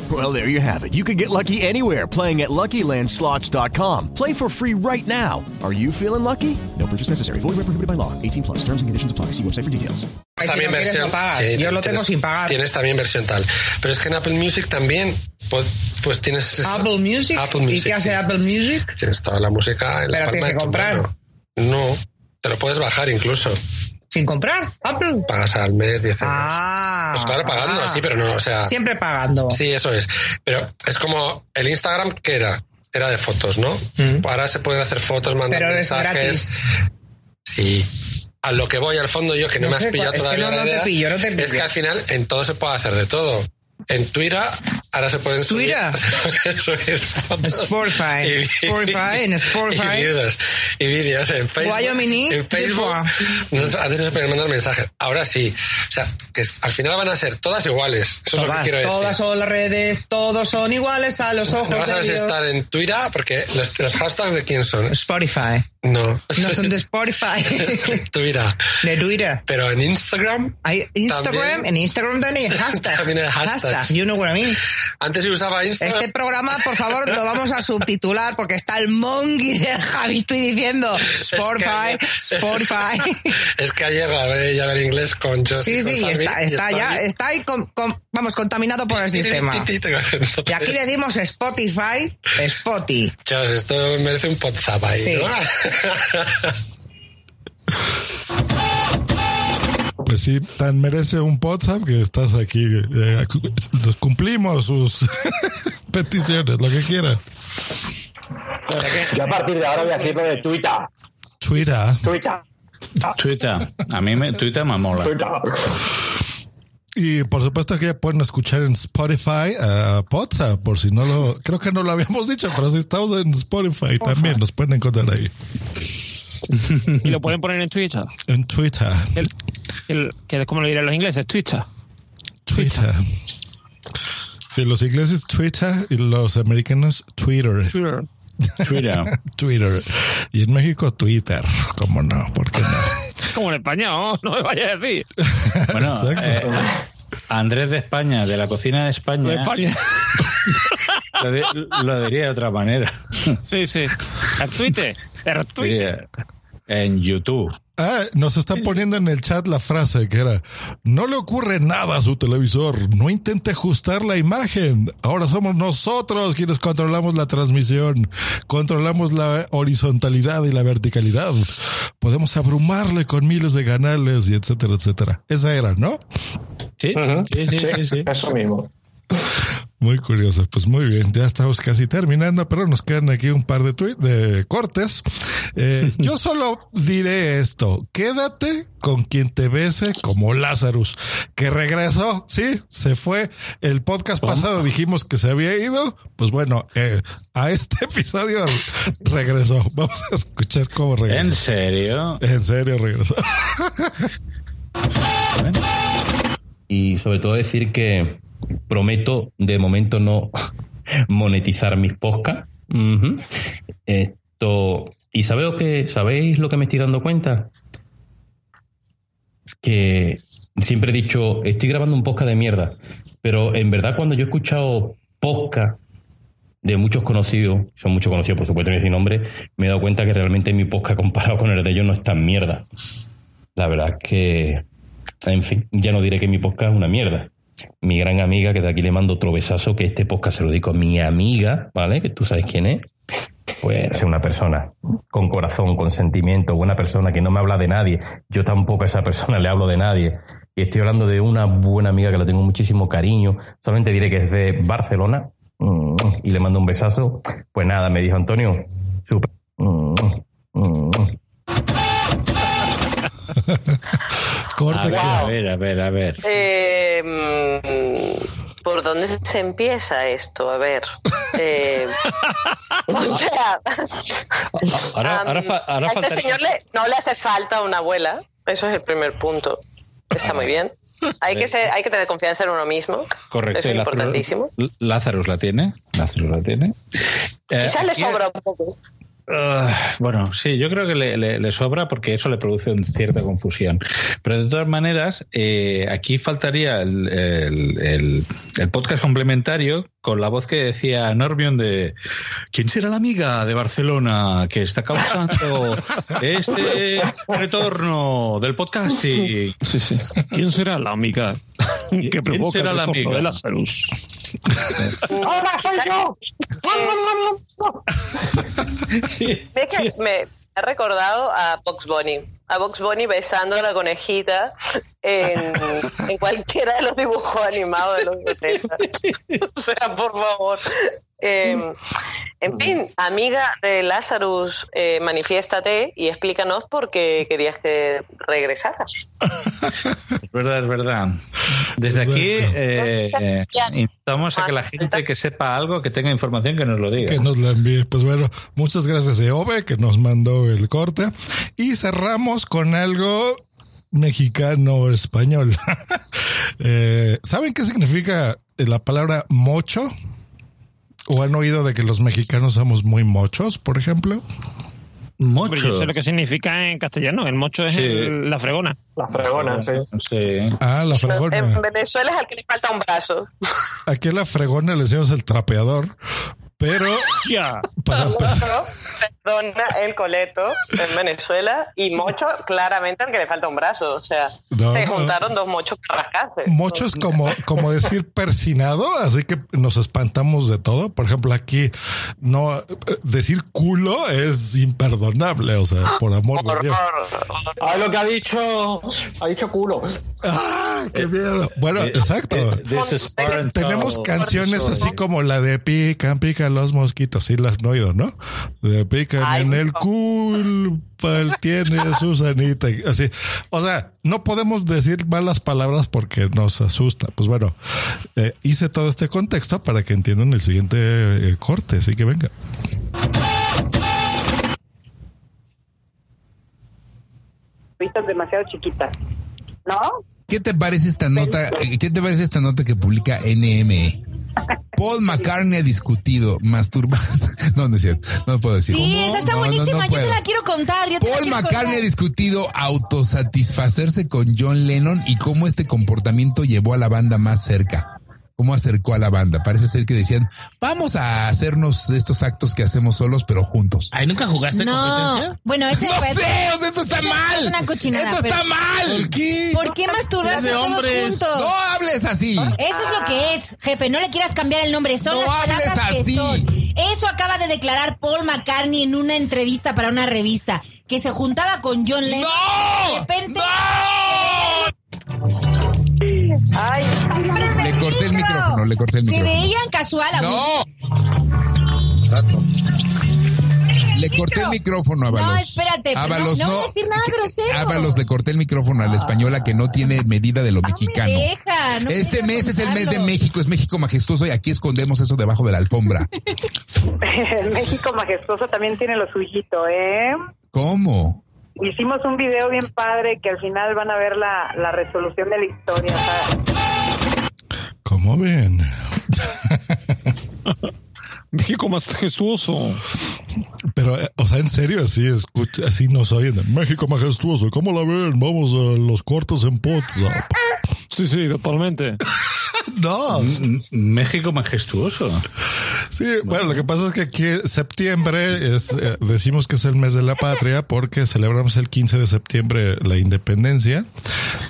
Well, there you have it. You can get lucky anywhere playing at LuckyLandSlots.com. Play for free right now. Are you feeling lucky? No purchase necessary. Void where prohibited by law. 18 plus. Terms and conditions apply. See website for details. también no versión. no pagas. sí, Yo lo tengo tienes- sin pagar. Tienes también versión tal. Pero es que en Apple Music también, pues, pues tienes. eso. Apple Music. Apple ¿Y Music, qué hace sí. Apple Music? Tienes toda la música en la Pero palma tienes de que tu comprar. mano. No, te lo puedes bajar incluso. ¿Sin comprar? Apple. Pagas al mes 10 euros. Ah. pues claro, pagando, ah. sí, pero no, o sea. Siempre pagando. Sí, eso es. Pero es como el Instagram que era. Era de fotos, ¿no? Ahora se pueden hacer fotos, mandar Pero es mensajes. Sí. A lo que voy al fondo yo, que no, No me has pillado es que todavía. no- no te pillo, no te Es pillo. que al final en todo se puede hacer de todo. En Twitter ahora se pueden subir, subir fotos. Spotify. Y- Spotify, en Spotify. Y vídeos. Y vídeos en Facebook. En Facebook. antes no se podían mandar mensajes. Ahora sí. O sea, que al final van a ser todas iguales. Eso es lo que Todas, quiero decir. todas son las redes, todos son iguales a los ojos No vas a de estar en Twitter, porque los, los hashtags de quién son. Spotify. No. No son de Spotify. Twitter. De Twitter. Pero en Instagram. Hay Instagram, También. en Instagram también hay hashtag. También hay hashtags. You know what I mean. Antes se usaba Instagram. Este programa, por favor, lo vamos a subtitular porque está el monkey de Javi estoy diciendo Spotify, Spotify. Es que ayer la de ya ver inglés con Josie Sí, sí, está, y está ya, ahí. está ahí, con- con- vamos, contaminado por el sistema. Y aquí decimos Spotify, Spotify. Chos, esto merece un WhatsApp ahí, Sí. ¿no? Pues sí, tan merece un WhatsApp que estás aquí. eh, nos cumplimos sus peticiones, lo que quieran. Yo a partir de ahora voy a decirlo de Twitter. Twitter. Twitter. Twitter. A mí me, Twitter me mola. Y por supuesto que ya pueden escuchar en Spotify a WhatsApp, por si no lo. Creo que no lo habíamos dicho, pero si estamos en Spotify también, nos pueden encontrar ahí. Y lo pueden poner en Twitter. En Twitter. El, el- que es como lo dirán los ingleses, Twitter. Twitter. Sí, los ingleses Twitter y los americanos Twitter. Twitter. Twitter. Twitter. Y en México Twitter. ¿Cómo no? ¿Por qué no? Como en España, no, no me vayas a decir. Bueno, Exacto. eh, Andrés de España, de la cocina de España, De España. Lo, di- lo diría de otra manera. Sí, sí. El Twitter. El Twitter. Diría, En YouTube. Ah, nos están poniendo en el chat la frase que era, no le ocurre nada a su televisor, no intente ajustar la imagen, ahora somos nosotros quienes controlamos la transmisión, controlamos la horizontalidad y la verticalidad, podemos abrumarle con miles de canales y etcétera, etcétera. Esa era, ¿no? Sí, sí, sí, sí, sí. Eso mismo. Muy curioso. Pues muy bien, ya estamos casi terminando, pero nos quedan aquí un par de tweets, de cortes. Eh, yo solo diré esto: quédate con quien te bese como Lazarus, que regresó. Sí, se fue. El podcast pasado dijimos que se había ido. Pues bueno, eh, a este episodio regresó. Vamos a escuchar cómo regresó. ¿En serio? En serio regresó. Y sobre todo decir que prometo de momento no monetizar mis podcasts. Ujú. Esto. ¿Y sabéis que, sabéis lo que me estoy dando cuenta? Que siempre he dicho, estoy grabando un podcast de mierda. Pero en verdad, cuando yo he escuchado podcast de muchos conocidos, son muchos conocidos, por supuesto, decir nombre, me he dado cuenta que realmente mi podcast comparado con el de ellos no es tan mierda. La verdad es que, en fin, ya no diré que mi podcast es una mierda. Mi gran amiga, que de aquí le mando otro besazo, que este podcast se lo dedico a mi amiga, ¿vale? Que tú sabes quién es. Pues es una persona con corazón, con sentimiento, buena persona que no me habla de nadie. Yo tampoco a esa persona le hablo de nadie. Y estoy hablando de una buena amiga que la tengo muchísimo cariño. Solamente diré que es de Barcelona mm, y le mando un besazo. Pues nada, me dijo Antonio, súper. Corte a, ver, a ver, a ver, a ver. Eh, ¿Por dónde se empieza esto? A ver. Eh, o sea, Ahora, a este faltaría- señor le- no le hace falta una abuela. Eso es el primer punto. Está muy bien. Hay que, ser, hay que tener confianza en uno mismo. Correcto. Eso es y Lázaro- importantísimo. Lazarus la tiene. Lazarus la tiene. Eh, Quizás le sobra un poco. Ah, bueno, sí, yo creo que le, le- le sobra porque eso le produce un cierta confusión. Pero de todas maneras, eh, aquí faltaría el, el- el- el podcast complementario con la voz que decía Normion de ¿Quién será la amiga de Barcelona que está causando este retorno del podcasting? Sí, sí. ¿Quién será la amiga que ¿Quién será el la amiga? de Lazarus? ¡Hola, soy yo! Ve que me ha recordado a Box Bunny. A Box Bunny besando a la conejita en, en cualquiera de los dibujos animados de los 70. O sea, por favor. Eh, en fin, amiga de Lazarus, eh, manifiéstate y explícanos por qué querías que regresaras. Es verdad, es verdad. Desde aquí eh, eh, invitamos a que la gente que sepa algo, que tenga información, que nos lo diga. que nos la envíe. Pues bueno, muchas gracias Eove que nos mandó el corte y cerramos con algo mexicano español. Eh, ¿Saben qué significa la palabra mocho? ¿O han oído de que los mexicanos somos muy mochos, por ejemplo? Hombre, yo sé lo que significa en castellano. El mocho es Sí. el- la fregona. La fregona, sí. Ah, la fregona. En Venezuela es al que le falta un brazo. Aquí a la fregona le decimos el trapeador, pero para empezar- Perdona el coleto en Venezuela y mocho claramente al que le falta un brazo. O sea, No, se no. juntaron dos mochos para rascarse. Mocho es como, como decir persinado, así que nos espantamos de todo. Por ejemplo, aquí no eh, decir culo es imperdonable, o sea, por amor de Dios. Ah, lo que ha dicho. Ha dicho culo. ¡Ah! ¡Qué miedo! Bueno, exacto. This is parental- Tenemos canciones así como la de pican, pican los mosquitos. Sí, las han oído, ¿no? De pican en el culpa, él tiene su sanita. Así. O sea, no podemos decir malas palabras porque nos asusta. Pues bueno, eh, hice todo este contexto para que entiendan el siguiente eh, corte. Así que venga. vistas demasiado chiquitas. ¿No? ¿Qué te parece esta nota? eh, ¿Qué te parece esta nota que publica NME? Paul McCartney ha discutido masturbarse. No, no es cierto. No puedo decir. Sí, esa está No, no, no buenísima. Yo te la quiero contar. Yo Paul quiero McCartney ha discutido autosatisfacerse con John Lennon y cómo este comportamiento llevó a la banda más cerca. Cómo acercó a la banda. Parece ser que decían, vamos a hacernos estos actos que hacemos solos, pero juntos. ¿Ahí nunca jugaste No, competencia? bueno, ese No parece- sé, o sea, esto está mal. Es una cochinada. Esto está pero- mal. ¿Por qué? ¿Por qué masturbarse de todos hombres. juntos? No hables así. Eso es lo que es, jefe. No le quieras cambiar el nombre. Son No las hables así. que son. Eso acaba de declarar Paul McCartney en una entrevista para una revista que se juntaba con John Lennon. ¡No! De repente. Ay, Le corté el micrófono, le corté el Se micrófono. veían casual. a No. Le corté el micrófono a Ábalos. No, espérate, pero Ábalos, no, no no. voy a decir nada grosero. Ábalos, le corté el micrófono a la española que no tiene medida de lo mexicano. deja, no me este deja mes es el mes de. México, es México majestuoso y aquí escondemos eso debajo de la alfombra. el México majestuoso también tiene lo suyito, ¿eh? ¿Cómo? Hicimos un video bien padre que al final van a ver la, la resolución de la historia. ¿sabes? ¿Cómo ven? México majestuoso. Pero, eh, o sea, en serio, así escucha, así nos oyen. México majestuoso, ¿cómo la ven? Vamos a los cortos en WhatsApp. Sí, sí, totalmente. No. México majestuoso. Sí, bueno, lo que pasa es que aquí septiembre es, eh, decimos que es el mes de la patria porque celebramos el 15 de septiembre la independencia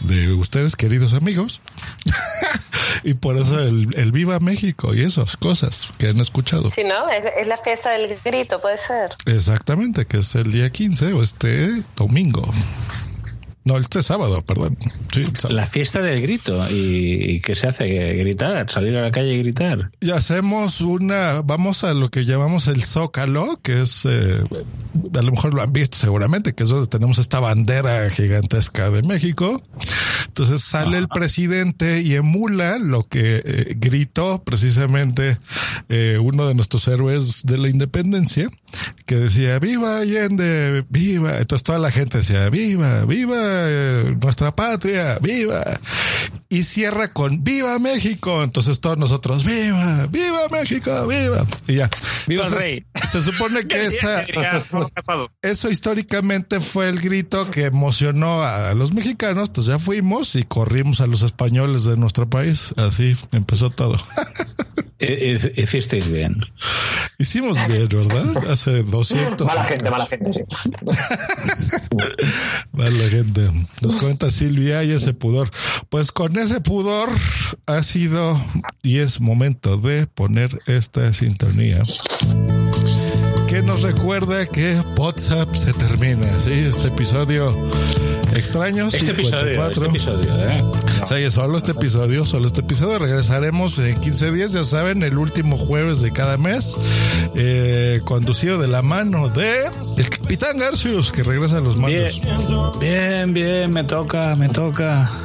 de ustedes, queridos amigos. y por eso el, el Viva México y esas cosas que han escuchado. Si no, es, es la fiesta del grito, puede ser. Exactamente, que es el día 15 o este domingo. No, este sábado, perdón. Sí, el sábado. La fiesta del grito. ¿Y, y qué se hace? ¿Gritar? ¿Salir a la calle y gritar? Y hacemos una, vamos a lo que llamamos el Zócalo, que es, eh, a lo mejor lo han visto seguramente, que es donde tenemos esta bandera gigantesca de México. Entonces sale el presidente y emula lo que eh, gritó precisamente eh, uno de nuestros héroes de la independencia, que decía, viva Allende, viva. Entonces toda la gente decía, viva, viva eh, nuestra patria, viva. Y cierra con, viva México. Entonces todos nosotros, viva, viva México, viva. Y ya. Viva el Entonces, rey. Se supone que esa, eso históricamente fue el grito que emocionó a los mexicanos, entonces ya fuimos y corrimos a los españoles de nuestro país. Así empezó todo. Eh, eh, Hicisteis bien. Hicimos bien, ¿verdad? Hace 200. Mala gente, mala gente, sí. Vale, gente. Nos cuenta Silvia y ese pudor. Pues con ese pudor ha sido y es momento de poner esta sintonía que nos recuerda que WhatsApp se termina. Sí, este episodio extraño. Este episodio, 54. este episodio, ¿eh? Sí, oye, solo este episodio, solo este episodio. Regresaremos en 15 días, ya saben, el último jueves de cada mes, eh, conducido de la mano de el Capitán Garcius, que regresa a los mandos. Bien, bien, me toca, me toca.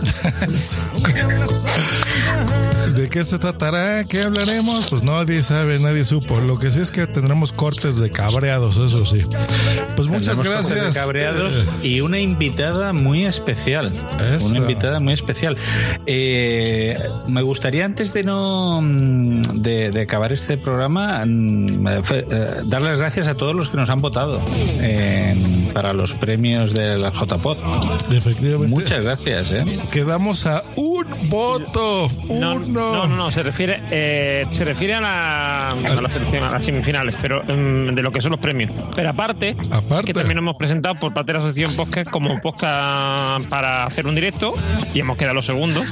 ¿De qué se tratará? ¿Qué hablaremos? Pues nadie sabe, nadie supo. Lo que sí es que tendremos cortes de cabreados, eso sí. Pues muchas Tendremos cosas de gracias. Cabreados y una invitada muy especial. Eso. Una invitada muy especial. Eh, me gustaría, antes de no mm, de, de acabar este programa, mm, eh, dar las gracias a todos los que nos han votado en- para los premios de la JPOT. Efectivamente. Muchas gracias. ¿eh? Quedamos a un voto. No, Uno. no, no, no, se refiere, eh, se refiere a la, a la selección, a las semifinales, pero mm, de lo que son los premios. Pero aparte, Aparte. que también hemos presentado por parte de la asociación Podcast como podcast para hacer un directo y hemos quedado los segundos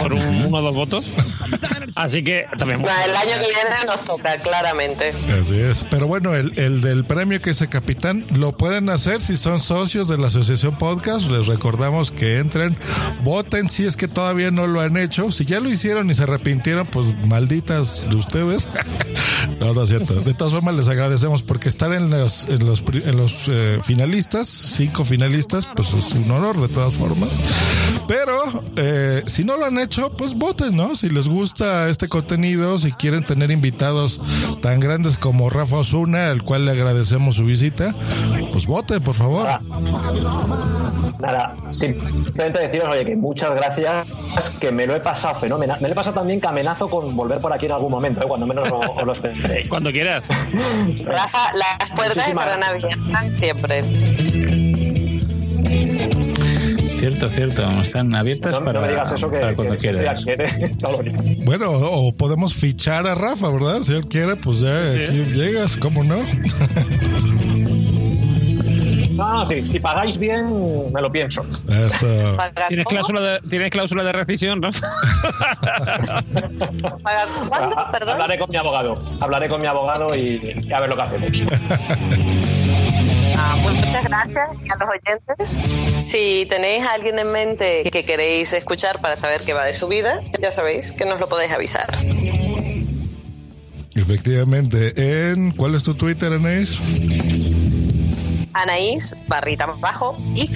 por un- uno o dos votos. Así que también. Nah, el año que viene nos toca, claramente. Así es. Pero bueno, el, el del premio que ese capitán lo pueden hacer si son socios de la Asociación Podcast. Les recordamos que entren, voten si es que todavía no lo han hecho. Si ya lo hicieron y se arrepintieron, pues malditas de ustedes. no, no es cierto. De todas formas, les agradecemos porque estar en los, en los, en los eh, finalistas, cinco finalistas, pues es un honor de todas formas. Pero eh, si no lo han hecho, pues voten, ¿no? Si les gusta este contenido, si quieren tener invitados tan grandes como Rafa Osuna, al cual le agradecemos su visita, pues voten, por favor. Nada, simplemente deciros, oye, que muchas gracias, que me lo he pasado fenomenal. Me lo he pasado también que amenazo con volver por aquí en algún momento, ¿eh? cuando menos lo- os lo esperéis. Cuando quieras. Rafa, las puertas Muchísimas estarán abiertas siempre. Cierto, cierto. Están abiertas No, no para, me digas eso que, para que cuando estoy quieras. Bueno, o podemos fichar a Rafa, ¿verdad? Si él quiere, pues ya aquí llegas, ¿cómo no? No, no, sí, si pagáis bien, me lo pienso. Eso. ¿Tienes cláusula de, tienes cláusula de rescisión, ¿no? Ah, Hablaré con mi abogado. Hablaré con mi abogado y, y a ver lo que hacemos. Ah, pues muchas gracias a los oyentes. Si tenéis a alguien en mente que queréis escuchar para saber qué va de su vida, ya sabéis que nos lo podéis avisar. Efectivamente. En, ¿Cuál es tu Twitter, Anais? Anaís, barrita bajo, y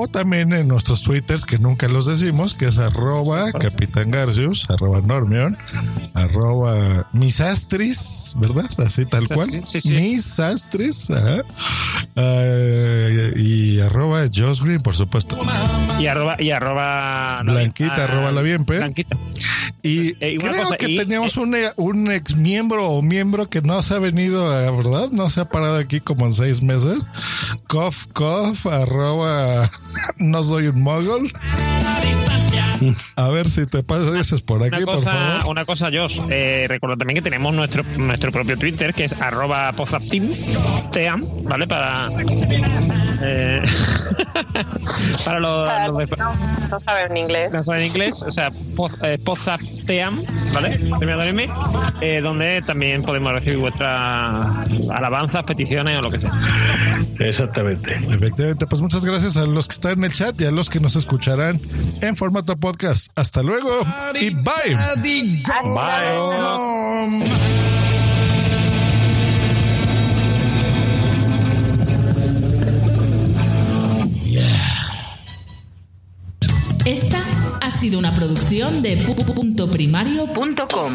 O también en nuestros twitters, que nunca los decimos, que es arroba Capitán Garcius, arroba Normion, arroba Misastris, ¿verdad? Así tal cual. Misastris, ajá. Eh, y arroba Josh Green, por supuesto. Y arroba, y arroba Blanquita, ah, arroba la bien, Blanquita. Y Eh, creo cosa, que y- teníamos un, un ex miembro o miembro que no se ha venido, a- ¿verdad? No se ha parado aquí como en seis meses. Cof, cof, arroba, no soy un mogol. A ver si te pasas por aquí, Una por cosa, favor. una cosa, Josh. Eh, recuerda también que tenemos nuestro, nuestro propio Twitter, que es arroba pozaptim, team, ¿vale? Para, eh, para los, Para los los de- no, no saben inglés. no saben inglés, o sea, poz, eh, pozapteam, ¿vale? M, eh, donde también podemos recibir vuestras alabanzas, peticiones o lo que sea. Exactamente. Efectivamente, pues muchas gracias a los que están en el chat y a los que nos escucharán en formato podcast. Hasta luego y bye. Esta ha sido una producción de puntoprimario.com.